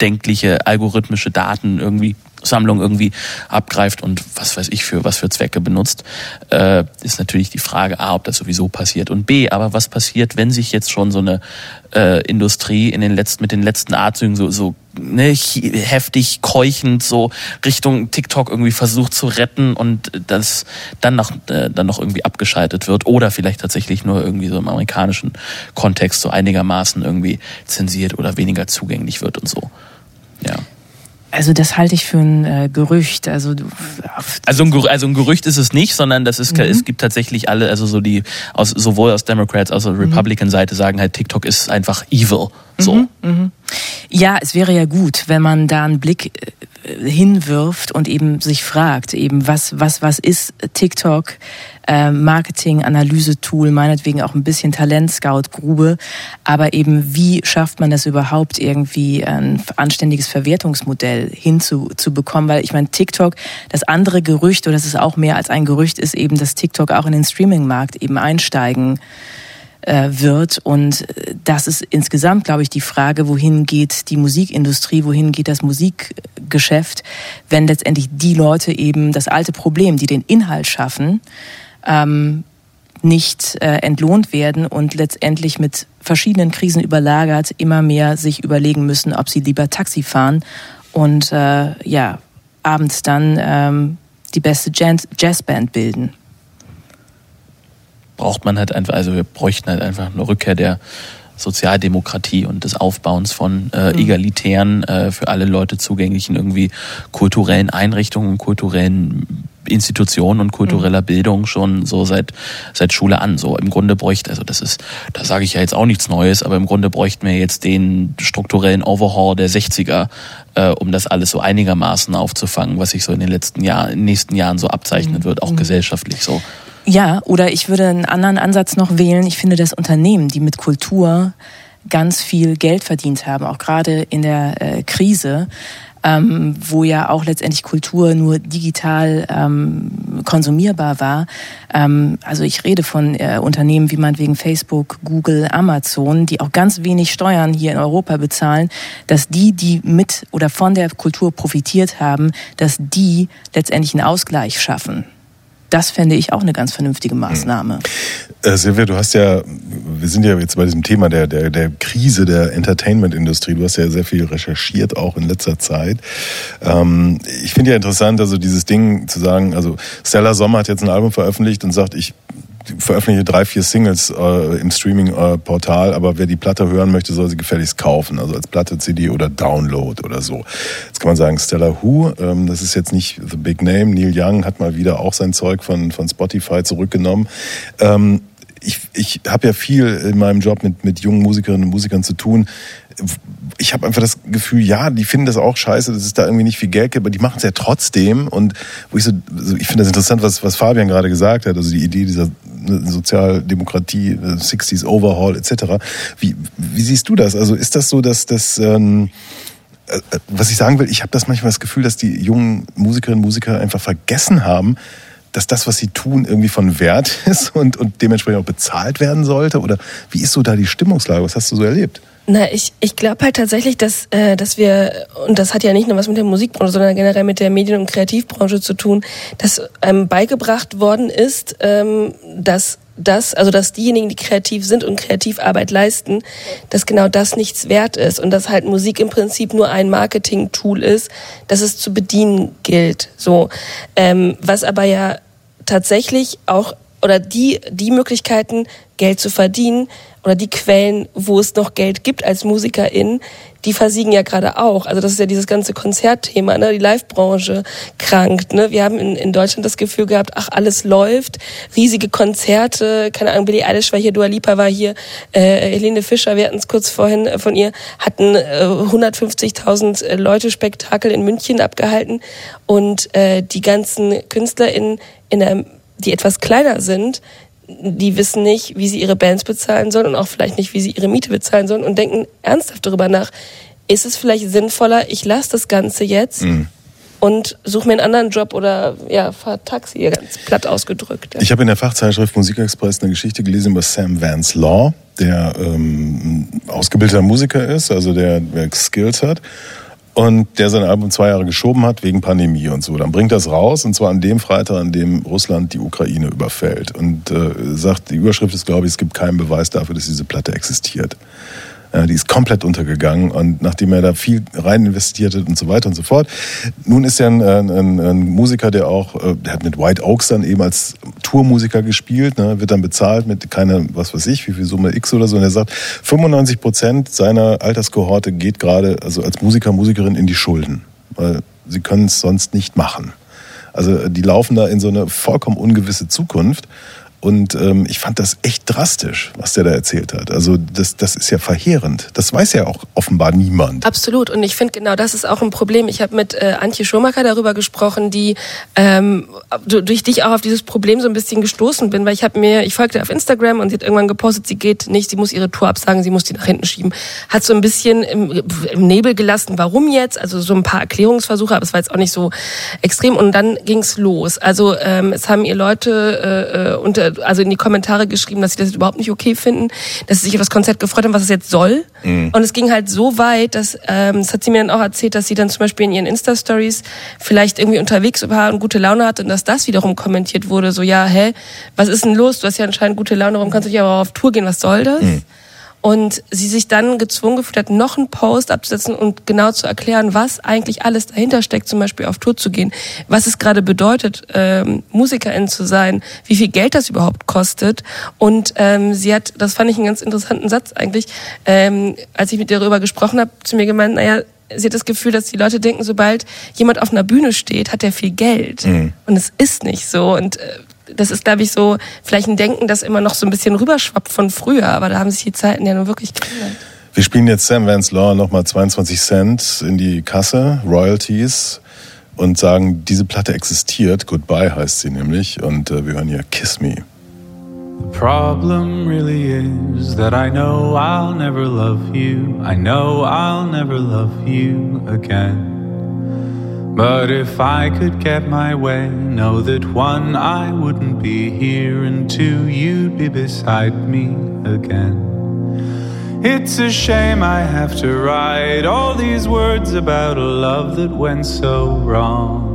denkliche algorithmische Daten irgendwie Sammlung irgendwie abgreift und was weiß ich für was für Zwecke benutzt, äh, ist natürlich die Frage A, ob das sowieso passiert und B, aber was passiert, wenn sich jetzt schon so eine äh, Industrie in den letzten mit den letzten Arztzügen so so ne, heftig keuchend so Richtung TikTok irgendwie versucht zu retten und das dann noch äh, dann noch irgendwie abgeschaltet wird oder vielleicht tatsächlich nur irgendwie so im amerikanischen Kontext so einigermaßen irgendwie zensiert oder weniger zugänglich wird und so. Ja. Also das halte ich für ein äh, Gerücht. Also du, Also ein, Gerü- also ein Gerücht ist es nicht, sondern das ist, es gibt tatsächlich alle, also so die, aus, sowohl aus Democrats als auch Republican-Seite sagen halt, TikTok ist einfach evil. So. Mhm, mhm. Ja, es wäre ja gut, wenn man da einen Blick äh, hinwirft und eben sich fragt, eben was was was ist TikTok, äh, Marketing, Analyse-Tool, meinetwegen auch ein bisschen Talent-Scout-Grube, aber eben wie schafft man das überhaupt irgendwie ein anständiges Verwertungsmodell hinzubekommen? Weil ich meine TikTok, das andere Gerücht oder das ist auch mehr als ein Gerücht, ist eben, dass TikTok auch in den Streaming-Markt eben einsteigen äh, wird. Und äh, das ist insgesamt, glaube ich, die Frage, wohin geht die Musikindustrie, wohin geht das Musikgeschäft, wenn letztendlich die Leute eben das alte Problem, die den Inhalt schaffen, ähm, nicht äh, entlohnt werden und letztendlich mit verschiedenen Krisen überlagert immer mehr sich überlegen müssen, ob sie lieber Taxi fahren und äh, ja abends dann ähm, die beste Jazz Jazzband bilden. Braucht man halt einfach, also wir bräuchten halt einfach eine Rückkehr der Sozialdemokratie und des Aufbauens von äh, Mhm. egalitären, äh, für alle Leute zugänglichen irgendwie kulturellen Einrichtungen, kulturellen Institutionen und kultureller Bildung schon so seit seit Schule an. So im Grunde bräuchte, also das ist, da sage ich ja jetzt auch nichts Neues, aber im Grunde bräuchten wir jetzt den strukturellen Overhaul der 60er, äh, um das alles so einigermaßen aufzufangen, was sich so in den letzten Jahren, in den nächsten Jahren so abzeichnen wird, auch gesellschaftlich so. Ja, oder ich würde einen anderen Ansatz noch wählen. Ich finde, dass Unternehmen, die mit Kultur ganz viel Geld verdient haben, auch gerade in der äh, Krise, ähm, wo ja auch letztendlich Kultur nur digital ähm, konsumierbar war. Ähm, also ich rede von äh, Unternehmen wie meinetwegen Facebook, Google, Amazon, die auch ganz wenig Steuern hier in Europa bezahlen, dass die, die mit oder von der Kultur profitiert haben, dass die letztendlich einen Ausgleich schaffen. Das fände ich auch eine ganz vernünftige Maßnahme. Äh, Silvia, du hast ja, wir sind ja jetzt bei diesem Thema der, der, der Krise der Entertainment-Industrie. Du hast ja sehr viel recherchiert, auch in letzter Zeit. Ähm, ich finde ja interessant, also dieses Ding zu sagen, also Stella Sommer hat jetzt ein Album veröffentlicht und sagt, ich veröffentliche drei, vier Singles äh, im Streaming-Portal, aber wer die Platte hören möchte, soll sie gefälligst kaufen, also als Platte, CD oder Download oder so. Jetzt kann man sagen, Stella Who, ähm, das ist jetzt nicht the big name. Neil Young hat mal wieder auch sein Zeug von, von Spotify zurückgenommen. Ähm, ich, ich habe ja viel in meinem Job mit, mit jungen Musikerinnen und Musikern zu tun. Ich habe einfach das Gefühl, ja, die finden das auch scheiße, dass es da irgendwie nicht viel Geld gibt, aber die machen es ja trotzdem. Und wo ich so, ich finde das interessant, was, was Fabian gerade gesagt hat, also die Idee dieser ne, Sozialdemokratie, äh, 60s Overhaul etc. Wie, wie siehst du das? Also ist das so, dass das ähm, äh, äh, was ich sagen will, ich habe das manchmal das Gefühl, dass die jungen Musikerinnen und Musiker einfach vergessen haben, dass das, was sie tun, irgendwie von Wert ist und, und dementsprechend auch bezahlt werden sollte? Oder wie ist so da die Stimmungslage? Was hast du so erlebt? Na, ich, ich glaube halt tatsächlich, dass, äh, dass wir, und das hat ja nicht nur was mit der Musikbranche, sondern generell mit der Medien- und Kreativbranche zu tun, dass einem beigebracht worden ist, ähm, dass das, also dass diejenigen, die kreativ sind und Kreativarbeit leisten, dass genau das nichts wert ist und dass halt Musik im Prinzip nur ein Marketing-Tool ist, das es zu bedienen gilt. So, ähm, was aber ja tatsächlich auch oder die, die Möglichkeiten, Geld zu verdienen oder die Quellen, wo es noch Geld gibt als Musikerin, die versiegen ja gerade auch. Also das ist ja dieses ganze Konzertthema, ne? die Live-Branche krankt. Ne? Wir haben in, in Deutschland das Gefühl gehabt, ach, alles läuft, riesige Konzerte, keine Ahnung, Billie Eilish war hier, Dua Lipa war hier, äh, Helene Fischer, wir hatten es kurz vorhin äh, von ihr, hatten äh, 150.000 äh, Leute Spektakel in München abgehalten und äh, die ganzen KünstlerInnen in einem die etwas kleiner sind, die wissen nicht, wie sie ihre Bands bezahlen sollen und auch vielleicht nicht, wie sie ihre Miete bezahlen sollen und denken ernsthaft darüber nach, ist es vielleicht sinnvoller, ich lasse das Ganze jetzt Mhm. und suche mir einen anderen Job oder ja, fahr Taxi, ganz platt ausgedrückt. Ja. Ich habe in der Fachzeitschrift Musikexpress eine Geschichte gelesen über Sam Vance Law, der ähm, ausgebildeter Musiker ist, also der, der Skills hat und der sein Album zwei Jahre geschoben hat wegen Pandemie und so. Dann bringt das raus und zwar an dem Freitag, an dem Russland die Ukraine überfällt und äh, sagt, die Überschrift ist, glaube ich, es gibt keinen Beweis dafür, dass diese Platte existiert. Ja, die ist komplett untergegangen und nachdem er da viel rein investiert hat und so weiter und so fort. Nun ist er ein, ein, ein Musiker, der auch, äh, der hat mit White Oaks dann eben als Tourmusiker gespielt, ne, wird dann bezahlt mit keiner, was weiß ich, wie viel Summe X oder so. Und er sagt, 95 Prozent seiner Alterskohorte geht gerade, also als Musiker, Musikerin in die Schulden, weil sie können es sonst nicht machen. Also die laufen da in so eine vollkommen ungewisse Zukunft. Und ähm, ich fand das echt drastisch, was der da erzählt hat. Also das, das ist ja verheerend. Das weiß ja auch offenbar niemand. Absolut. Und ich finde genau das ist auch ein Problem. Ich habe mit äh, Antje Schumacher darüber gesprochen, die ähm, du- durch dich auch auf dieses Problem so ein bisschen gestoßen bin, weil ich habe mir, ich folgte auf Instagram und sie hat irgendwann gepostet, sie geht nicht, sie muss ihre Tour absagen, sie muss die nach hinten schieben. Hat so ein bisschen im, im Nebel gelassen, warum jetzt? Also so ein paar Erklärungsversuche, aber es war jetzt auch nicht so extrem. Und dann ging's los. Also ähm, es haben ihr Leute äh, äh, unter, also in die Kommentare geschrieben, dass sie das überhaupt nicht okay finden, dass sie sich auf das Konzert gefreut haben, was es jetzt soll. Mhm. Und es ging halt so weit, dass, ähm, das hat sie mir dann auch erzählt, dass sie dann zum Beispiel in ihren Insta-Stories vielleicht irgendwie unterwegs war und gute Laune hatte und dass das wiederum kommentiert wurde, so, ja, hä, was ist denn los? Du hast ja anscheinend gute Laune, warum kannst du nicht aber auf Tour gehen, was soll das? Und sie sich dann gezwungen gefühlt hat, noch einen Post abzusetzen und genau zu erklären, was eigentlich alles dahinter steckt, zum Beispiel auf Tour zu gehen, was es gerade bedeutet, ähm, Musikerin zu sein, wie viel Geld das überhaupt kostet. Und ähm, sie hat, das fand ich einen ganz interessanten Satz eigentlich, ähm, als ich mit ihr darüber gesprochen habe, zu mir gemeint, naja, sie hat das Gefühl, dass die Leute denken, sobald jemand auf einer Bühne steht, hat er viel Geld. Mhm. Und es ist nicht so. Und äh, das ist, glaube ich, so vielleicht ein Denken, das immer noch so ein bisschen rüberschwappt von früher. Aber da haben sich die Zeiten ja nun wirklich geändert. Wir spielen jetzt Sam Vance Law nochmal 22 Cent in die Kasse, Royalties, und sagen, diese Platte existiert. Goodbye heißt sie nämlich. Und äh, wir hören hier Kiss Me. The problem really is that I know I'll never love you. I know I'll never love you again. But if I could get my way, know that one, I wouldn't be here, and two, you'd be beside me again. It's a shame I have to write all these words about a love that went so wrong.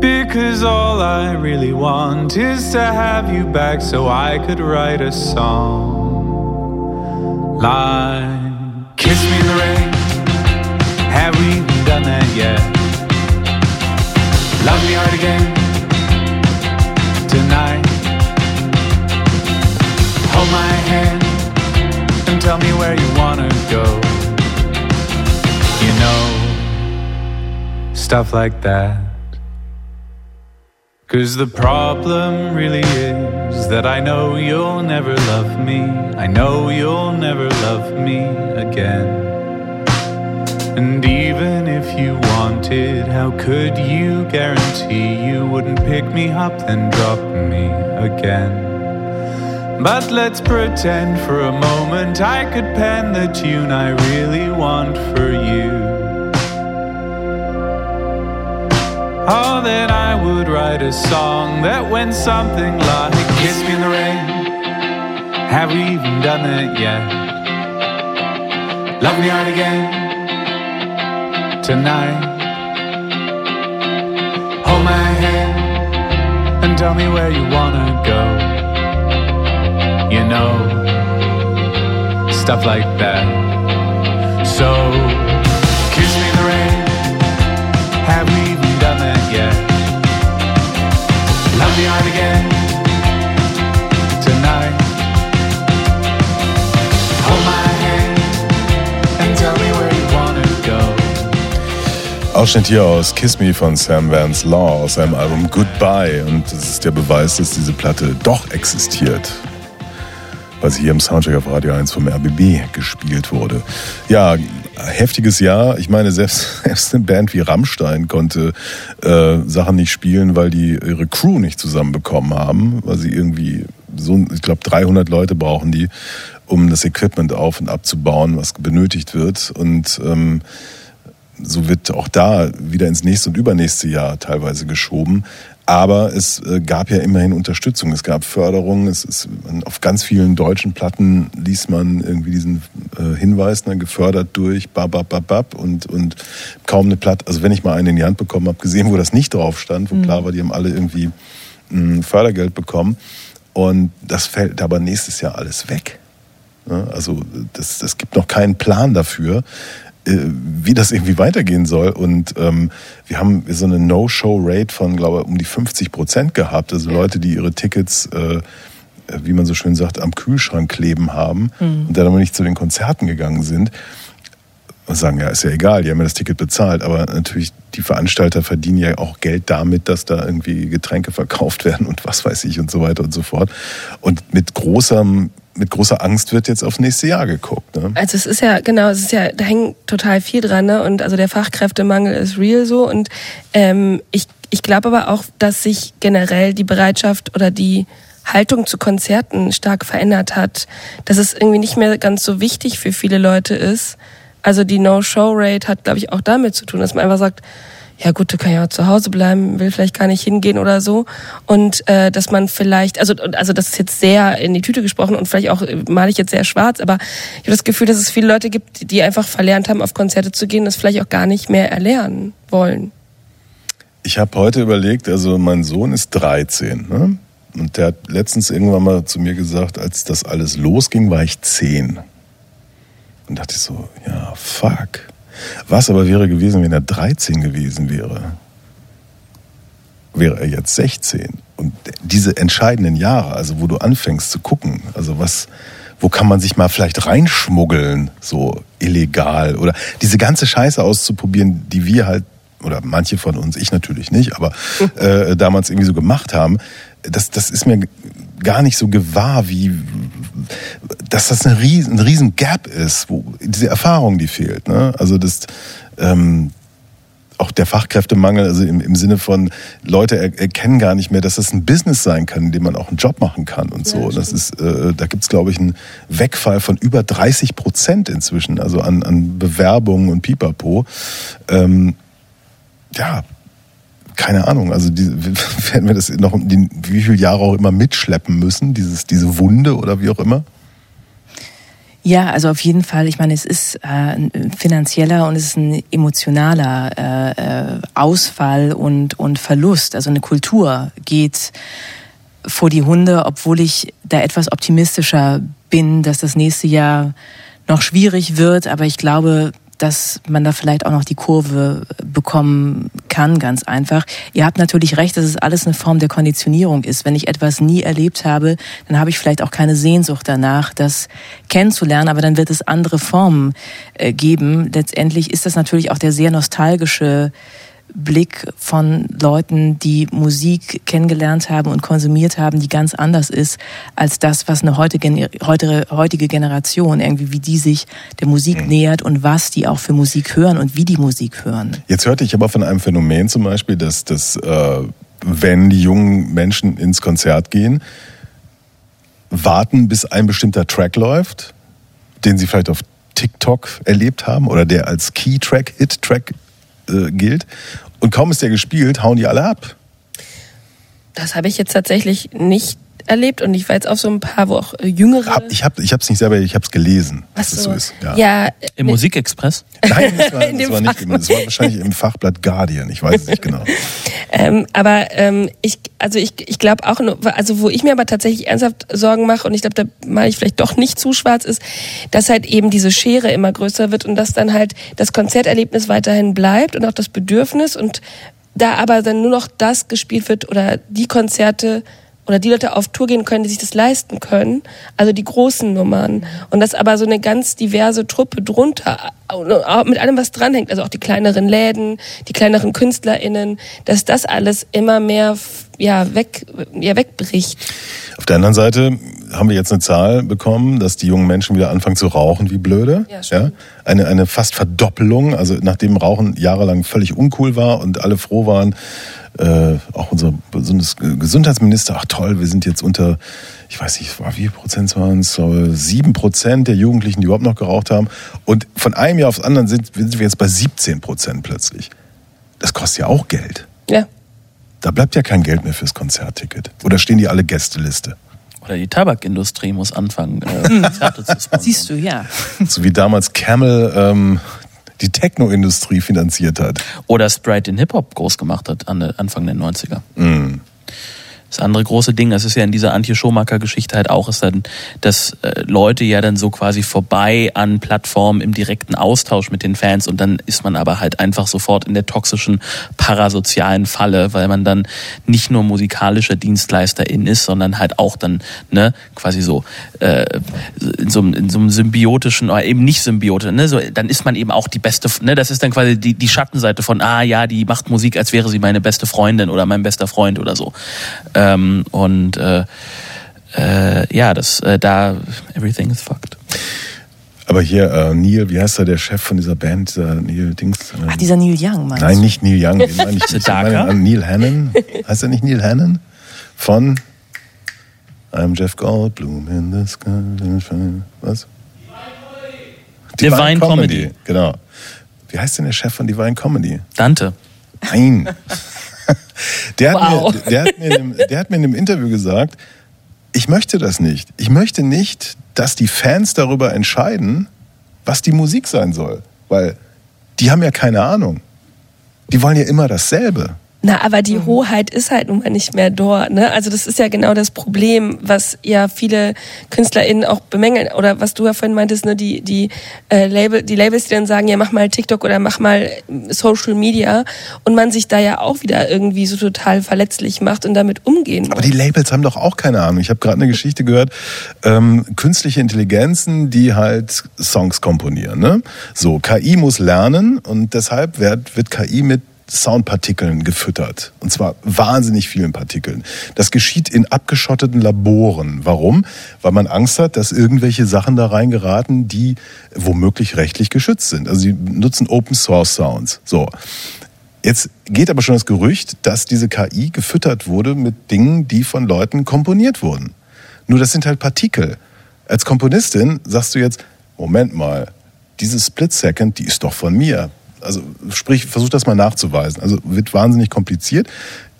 Because all I really want is to have you back so I could write a song. Like, kiss me in the rain. Have we done that yet? Love me hard again. Tonight. Hold my hand and tell me where you wanna go. You know, stuff like that. Cause the problem really is that I know you'll never love me. I know you'll never love me again. And even if you wanted, how could you guarantee you wouldn't pick me up then drop me again? But let's pretend for a moment I could pen the tune I really want for you. Oh, then I would write a song that went something like Kiss me in the rain. Have we even done it yet? Love me hard again tonight. Hold my hand and tell me where you wanna go. You know, stuff like that. So, kiss me in the rain. Have we even done that yet? Ausschnitt hier aus Kiss Me von Sam Vance Law aus seinem Album Goodbye. Und das ist der Beweis, dass diese Platte doch existiert. Weil sie hier im Soundtrack auf Radio 1 vom RBB gespielt wurde. Ja, heftiges Jahr. Ich meine, selbst, selbst eine Band wie Rammstein konnte äh, Sachen nicht spielen, weil die ihre Crew nicht zusammenbekommen haben. Weil sie irgendwie so, ich glaube, 300 Leute brauchen die, um das Equipment auf- und abzubauen, was benötigt wird. Und ähm, so wird auch da wieder ins nächste und übernächste Jahr teilweise geschoben. Aber es äh, gab ja immerhin Unterstützung, es gab Förderung, es ist auf ganz vielen deutschen Platten liest man irgendwie diesen äh, Hinweis, ne, gefördert durch bab, bab, bab, bab und, und kaum eine Platte, also wenn ich mal eine in die Hand bekommen habe, gesehen, wo das nicht drauf stand, wo Mhm. klar war, die haben alle irgendwie mh, Fördergeld bekommen. Und das fällt aber nächstes Jahr alles weg. Ne? Also das, das gibt noch keinen Plan dafür, wie das irgendwie weitergehen soll. Und ähm, wir haben so eine No-Show-Rate von, glaube ich, um die 50 Prozent gehabt. Also Leute, die ihre Tickets, äh, wie man so schön sagt, am Kühlschrank kleben haben Mhm. und dann aber nicht zu den Konzerten gegangen sind. Und sagen, ja, ist ja egal, die haben ja das Ticket bezahlt, aber natürlich die Veranstalter verdienen ja auch Geld damit, dass da irgendwie Getränke verkauft werden und was weiß ich und so weiter und so fort. Und mit großem, mit großer Angst wird jetzt aufs nächste Jahr geguckt. Ne? Also es ist ja, genau, es ist ja, da hängt total viel dran, ne? Und also der Fachkräftemangel ist real so. Und ähm, ich, ich glaube aber auch, dass sich generell die Bereitschaft oder die Haltung zu Konzerten stark verändert hat. Dass es irgendwie nicht mehr ganz so wichtig für viele Leute ist. Also die No-Show-Rate hat, glaube ich, auch damit zu tun, dass man einfach sagt, ja gut, du kann ja auch zu Hause bleiben, will vielleicht gar nicht hingehen oder so. Und äh, dass man vielleicht, also, also das ist jetzt sehr in die Tüte gesprochen und vielleicht auch äh, male ich jetzt sehr schwarz, aber ich habe das Gefühl, dass es viele Leute gibt, die einfach verlernt haben, auf Konzerte zu gehen, das vielleicht auch gar nicht mehr erlernen wollen. Ich habe heute überlegt, also mein Sohn ist 13, ne? Und der hat letztens irgendwann mal zu mir gesagt, als das alles losging, war ich 10. Und dachte ich so, ja, fuck. Was aber wäre gewesen, wenn er 13 gewesen wäre? Wäre er jetzt 16? Und diese entscheidenden Jahre, also wo du anfängst zu gucken, also was, wo kann man sich mal vielleicht reinschmuggeln, so illegal oder diese ganze Scheiße auszuprobieren, die wir halt oder manche von uns, ich natürlich nicht, aber äh, damals irgendwie so gemacht haben, das, das ist mir gar nicht so gewahr, wie dass das eine riesen, ein riesen Gap ist, wo diese Erfahrung, die fehlt. Ne? Also das ähm, auch der Fachkräftemangel, also im, im Sinne von Leute er, erkennen gar nicht mehr, dass das ein Business sein kann, in dem man auch einen Job machen kann und so. das ist, äh, da gibt's glaube ich einen Wegfall von über 30 Prozent inzwischen, also an, an Bewerbungen und Pipapo. Ähm, ja, keine Ahnung, also die, werden wir das noch die, wie viele Jahre auch immer mitschleppen müssen, dieses, diese Wunde oder wie auch immer? Ja, also auf jeden Fall. Ich meine, es ist äh, ein finanzieller und es ist ein emotionaler äh, äh, Ausfall und, und Verlust. Also eine Kultur geht vor die Hunde, obwohl ich da etwas optimistischer bin, dass das nächste Jahr noch schwierig wird. Aber ich glaube, dass man da vielleicht auch noch die Kurve bekommen kann, ganz einfach. Ihr habt natürlich recht, dass es alles eine Form der Konditionierung ist. Wenn ich etwas nie erlebt habe, dann habe ich vielleicht auch keine Sehnsucht danach, das kennenzulernen, aber dann wird es andere Formen äh, geben. Letztendlich ist das natürlich auch der sehr nostalgische Blick von Leuten, die Musik kennengelernt haben und konsumiert haben, die ganz anders ist als das, was eine heutige, heutige, heutige Generation irgendwie, wie die sich der Musik nähert und was die auch für Musik hören und wie die Musik hören. Jetzt hörte ich aber von einem Phänomen zum Beispiel, dass, dass äh, wenn die jungen Menschen ins Konzert gehen, warten, bis ein bestimmter Track läuft, den sie vielleicht auf TikTok erlebt haben oder der als Key-Track, Hit-Track äh, gilt. Und kaum ist der gespielt, hauen die alle ab. Das habe ich jetzt tatsächlich nicht erlebt und ich war jetzt auf so ein paar, wo auch äh, jüngere. Hab, ich habe es nicht selber, ich habe es gelesen, dass es so ist. Ja. Ja, Im Musikexpress? Nein, das war, das war nicht, Fachblatt. das war wahrscheinlich im Fachblatt Guardian, ich weiß es nicht genau. Ähm, aber ähm, ich, also ich, ich glaube auch, nur- also wo ich mir aber tatsächlich ernsthaft Sorgen mache und ich glaube, da mache ich vielleicht doch nicht zu schwarz ist, dass halt eben diese Schere immer größer wird und dass dann halt das Konzerterlebnis weiterhin bleibt und auch das Bedürfnis und da aber dann nur noch das gespielt wird oder die Konzerte oder die Leute auf Tour gehen können, die sich das leisten können, also die großen Nummern. Und das aber so eine ganz diverse Truppe drunter, auch mit allem, was dranhängt, also auch die kleineren Läden, die kleineren KünstlerInnen, dass das alles immer mehr ja, weg, ja, wegbricht. Auf der anderen Seite haben wir jetzt eine Zahl bekommen, dass die jungen Menschen wieder anfangen zu rauchen wie blöde. Ja, stimmt. Eine, eine fast Verdoppelung, also nachdem Rauchen jahrelang völlig uncool war und alle froh waren, äh, auch unser Gesundheitsminister, ach toll, wir sind jetzt unter, ich weiß nicht, wie viel Prozent waren es, glaube, sieben Prozent der Jugendlichen, die überhaupt noch geraucht haben. Und von einem Jahr aufs andere sind, sind wir jetzt bei 17 Prozent plötzlich. Das kostet ja auch Geld. Ja. Da bleibt ja kein Geld mehr fürs Konzertticket. Oder stehen die alle Gästeliste? Oder die Tabakindustrie muss anfangen, äh, Konzerte zu sponsern. Siehst du, ja. So wie damals Camel ähm, die Techno-Industrie finanziert hat. Oder Sprite den Hip-Hop groß gemacht hat an Anfang der 90er. Mm. Das andere große Ding, das ist ja in dieser Antje Schomaker-Geschichte halt auch, ist dann, dass äh, Leute ja dann so quasi vorbei an Plattformen im direkten Austausch mit den Fans und dann ist man aber halt einfach sofort in der toxischen parasozialen Falle, weil man dann nicht nur musikalischer Dienstleisterin ist, sondern halt auch dann ne quasi so äh, in, so, einem- in so einem symbiotischen oder eben nicht symbiotisch, ne, so, dann ist man eben auch die beste, ne, das ist dann quasi die, die Schattenseite von, ah ja, die macht Musik, als wäre sie meine beste Freundin oder mein bester Freund oder so. Ähm, und äh, äh, ja, das äh, da everything is fucked. Aber hier, äh, Neil, wie heißt er, der Chef von dieser Band, dieser Neil Dings? Äh, Ach, dieser Neil Young, meinst Nein, du? nicht Neil Young, den meine ich nicht. Ich meine Neil Hannon. Heißt er nicht Neil Hannon? Von I'm Jeff Goldblum in the sky. Was? Divine Comedy. Genau. Wie heißt denn der Chef von Divine Comedy? Dante. Nein. Der hat, Wow. mir, der, hat mir in einem, der hat mir in einem Interview gesagt, ich möchte das nicht. Ich möchte nicht, dass die Fans darüber entscheiden, was die Musik sein soll. Weil die haben ja keine Ahnung. Die wollen ja immer dasselbe. Na, aber die Hoheit ist halt nun mal nicht mehr dort. Ne? Also das ist ja genau das Problem, was ja viele KünstlerInnen auch bemängeln. Oder was du ja vorhin meintest, ne? die, die, äh, Label, die Labels, die dann sagen, ja mach mal TikTok oder mach mal äh, Social Media und man sich da ja auch wieder irgendwie so total verletzlich macht und damit umgehen muss. Aber die Labels haben doch auch keine Ahnung. Ich habe gerade eine Geschichte gehört, ähm, künstliche Intelligenzen, die halt Songs komponieren. Ne? So, KI muss lernen und deshalb wird, wird KI mit Soundpartikeln gefüttert. Und zwar wahnsinnig vielen Partikeln. Das geschieht in abgeschotteten Laboren. Warum? Weil man Angst hat, dass irgendwelche Sachen da reingeraten, die womöglich rechtlich geschützt sind. Also sie nutzen Open Source Sounds. So. Jetzt geht aber schon das Gerücht, dass diese KI gefüttert wurde mit Dingen, die von Leuten komponiert wurden. Nur das sind halt Partikel. Als Komponistin sagst du jetzt, Moment mal, diese Split Second, die ist doch von mir. Also sprich, versuch das mal nachzuweisen. Also wird wahnsinnig kompliziert.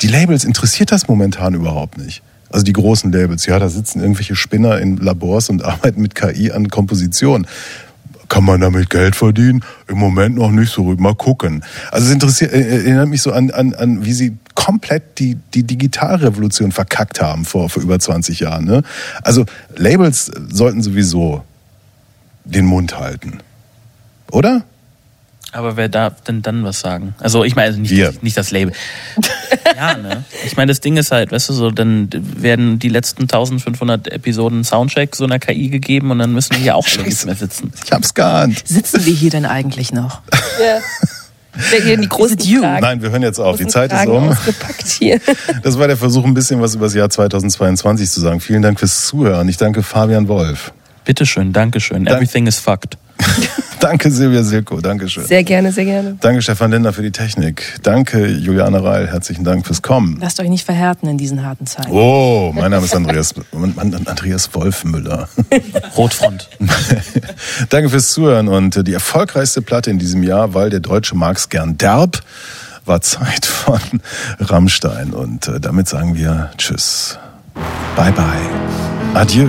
Die Labels interessiert das momentan überhaupt nicht. Also die großen Labels, ja, da sitzen irgendwelche Spinner in Labors und arbeiten mit KI an Komposition. Kann man damit Geld verdienen? Im Moment noch nicht so. Mal gucken. Also es interessiert, äh, erinnert mich so an, an, an wie sie komplett die, die Digitalrevolution verkackt haben vor, vor über 20 Jahren. Ne? Also Labels sollten sowieso den Mund halten. Oder? Aber wer darf denn dann was sagen? Also ich meine, also nicht, Wir. nicht das Label. ja, ne? Ich meine, das Ding ist halt, weißt du, so, dann werden die letzten 1500 Episoden Soundcheck so einer KI gegeben und dann müssen wir hier auch alle nicht mehr sitzen. Ich hab's geahnt. Sitzen wir hier denn eigentlich noch? Ja. Wer hier in die großen Fragen. Nein, wir hören jetzt auf. Die Zeit ist Fragen um. Ausgepackt hier. Das war der Versuch, ein bisschen was über das Jahr 2022 zu sagen. Vielen Dank fürs Zuhören. Ich danke Fabian Wolf. Bitteschön, Dankeschön. Everything is fucked. Danke Silvia Silko. Dankeschön. Sehr gerne, sehr gerne. Danke Stefan Lindner für die Technik. Danke Juliane Reil. Herzlichen Dank fürs Kommen. Lasst euch nicht verhärten in diesen harten Zeiten. Oh, mein Name ist Andreas, Andreas Wolfmüller. Rotfront. Danke fürs Zuhören und äh, die erfolgreichste Platte in diesem Jahr, weil der Deutsche mag's gern derb, war Zeit von Rammstein. Und äh, damit sagen wir Tschüss. Bye bye. Adieu,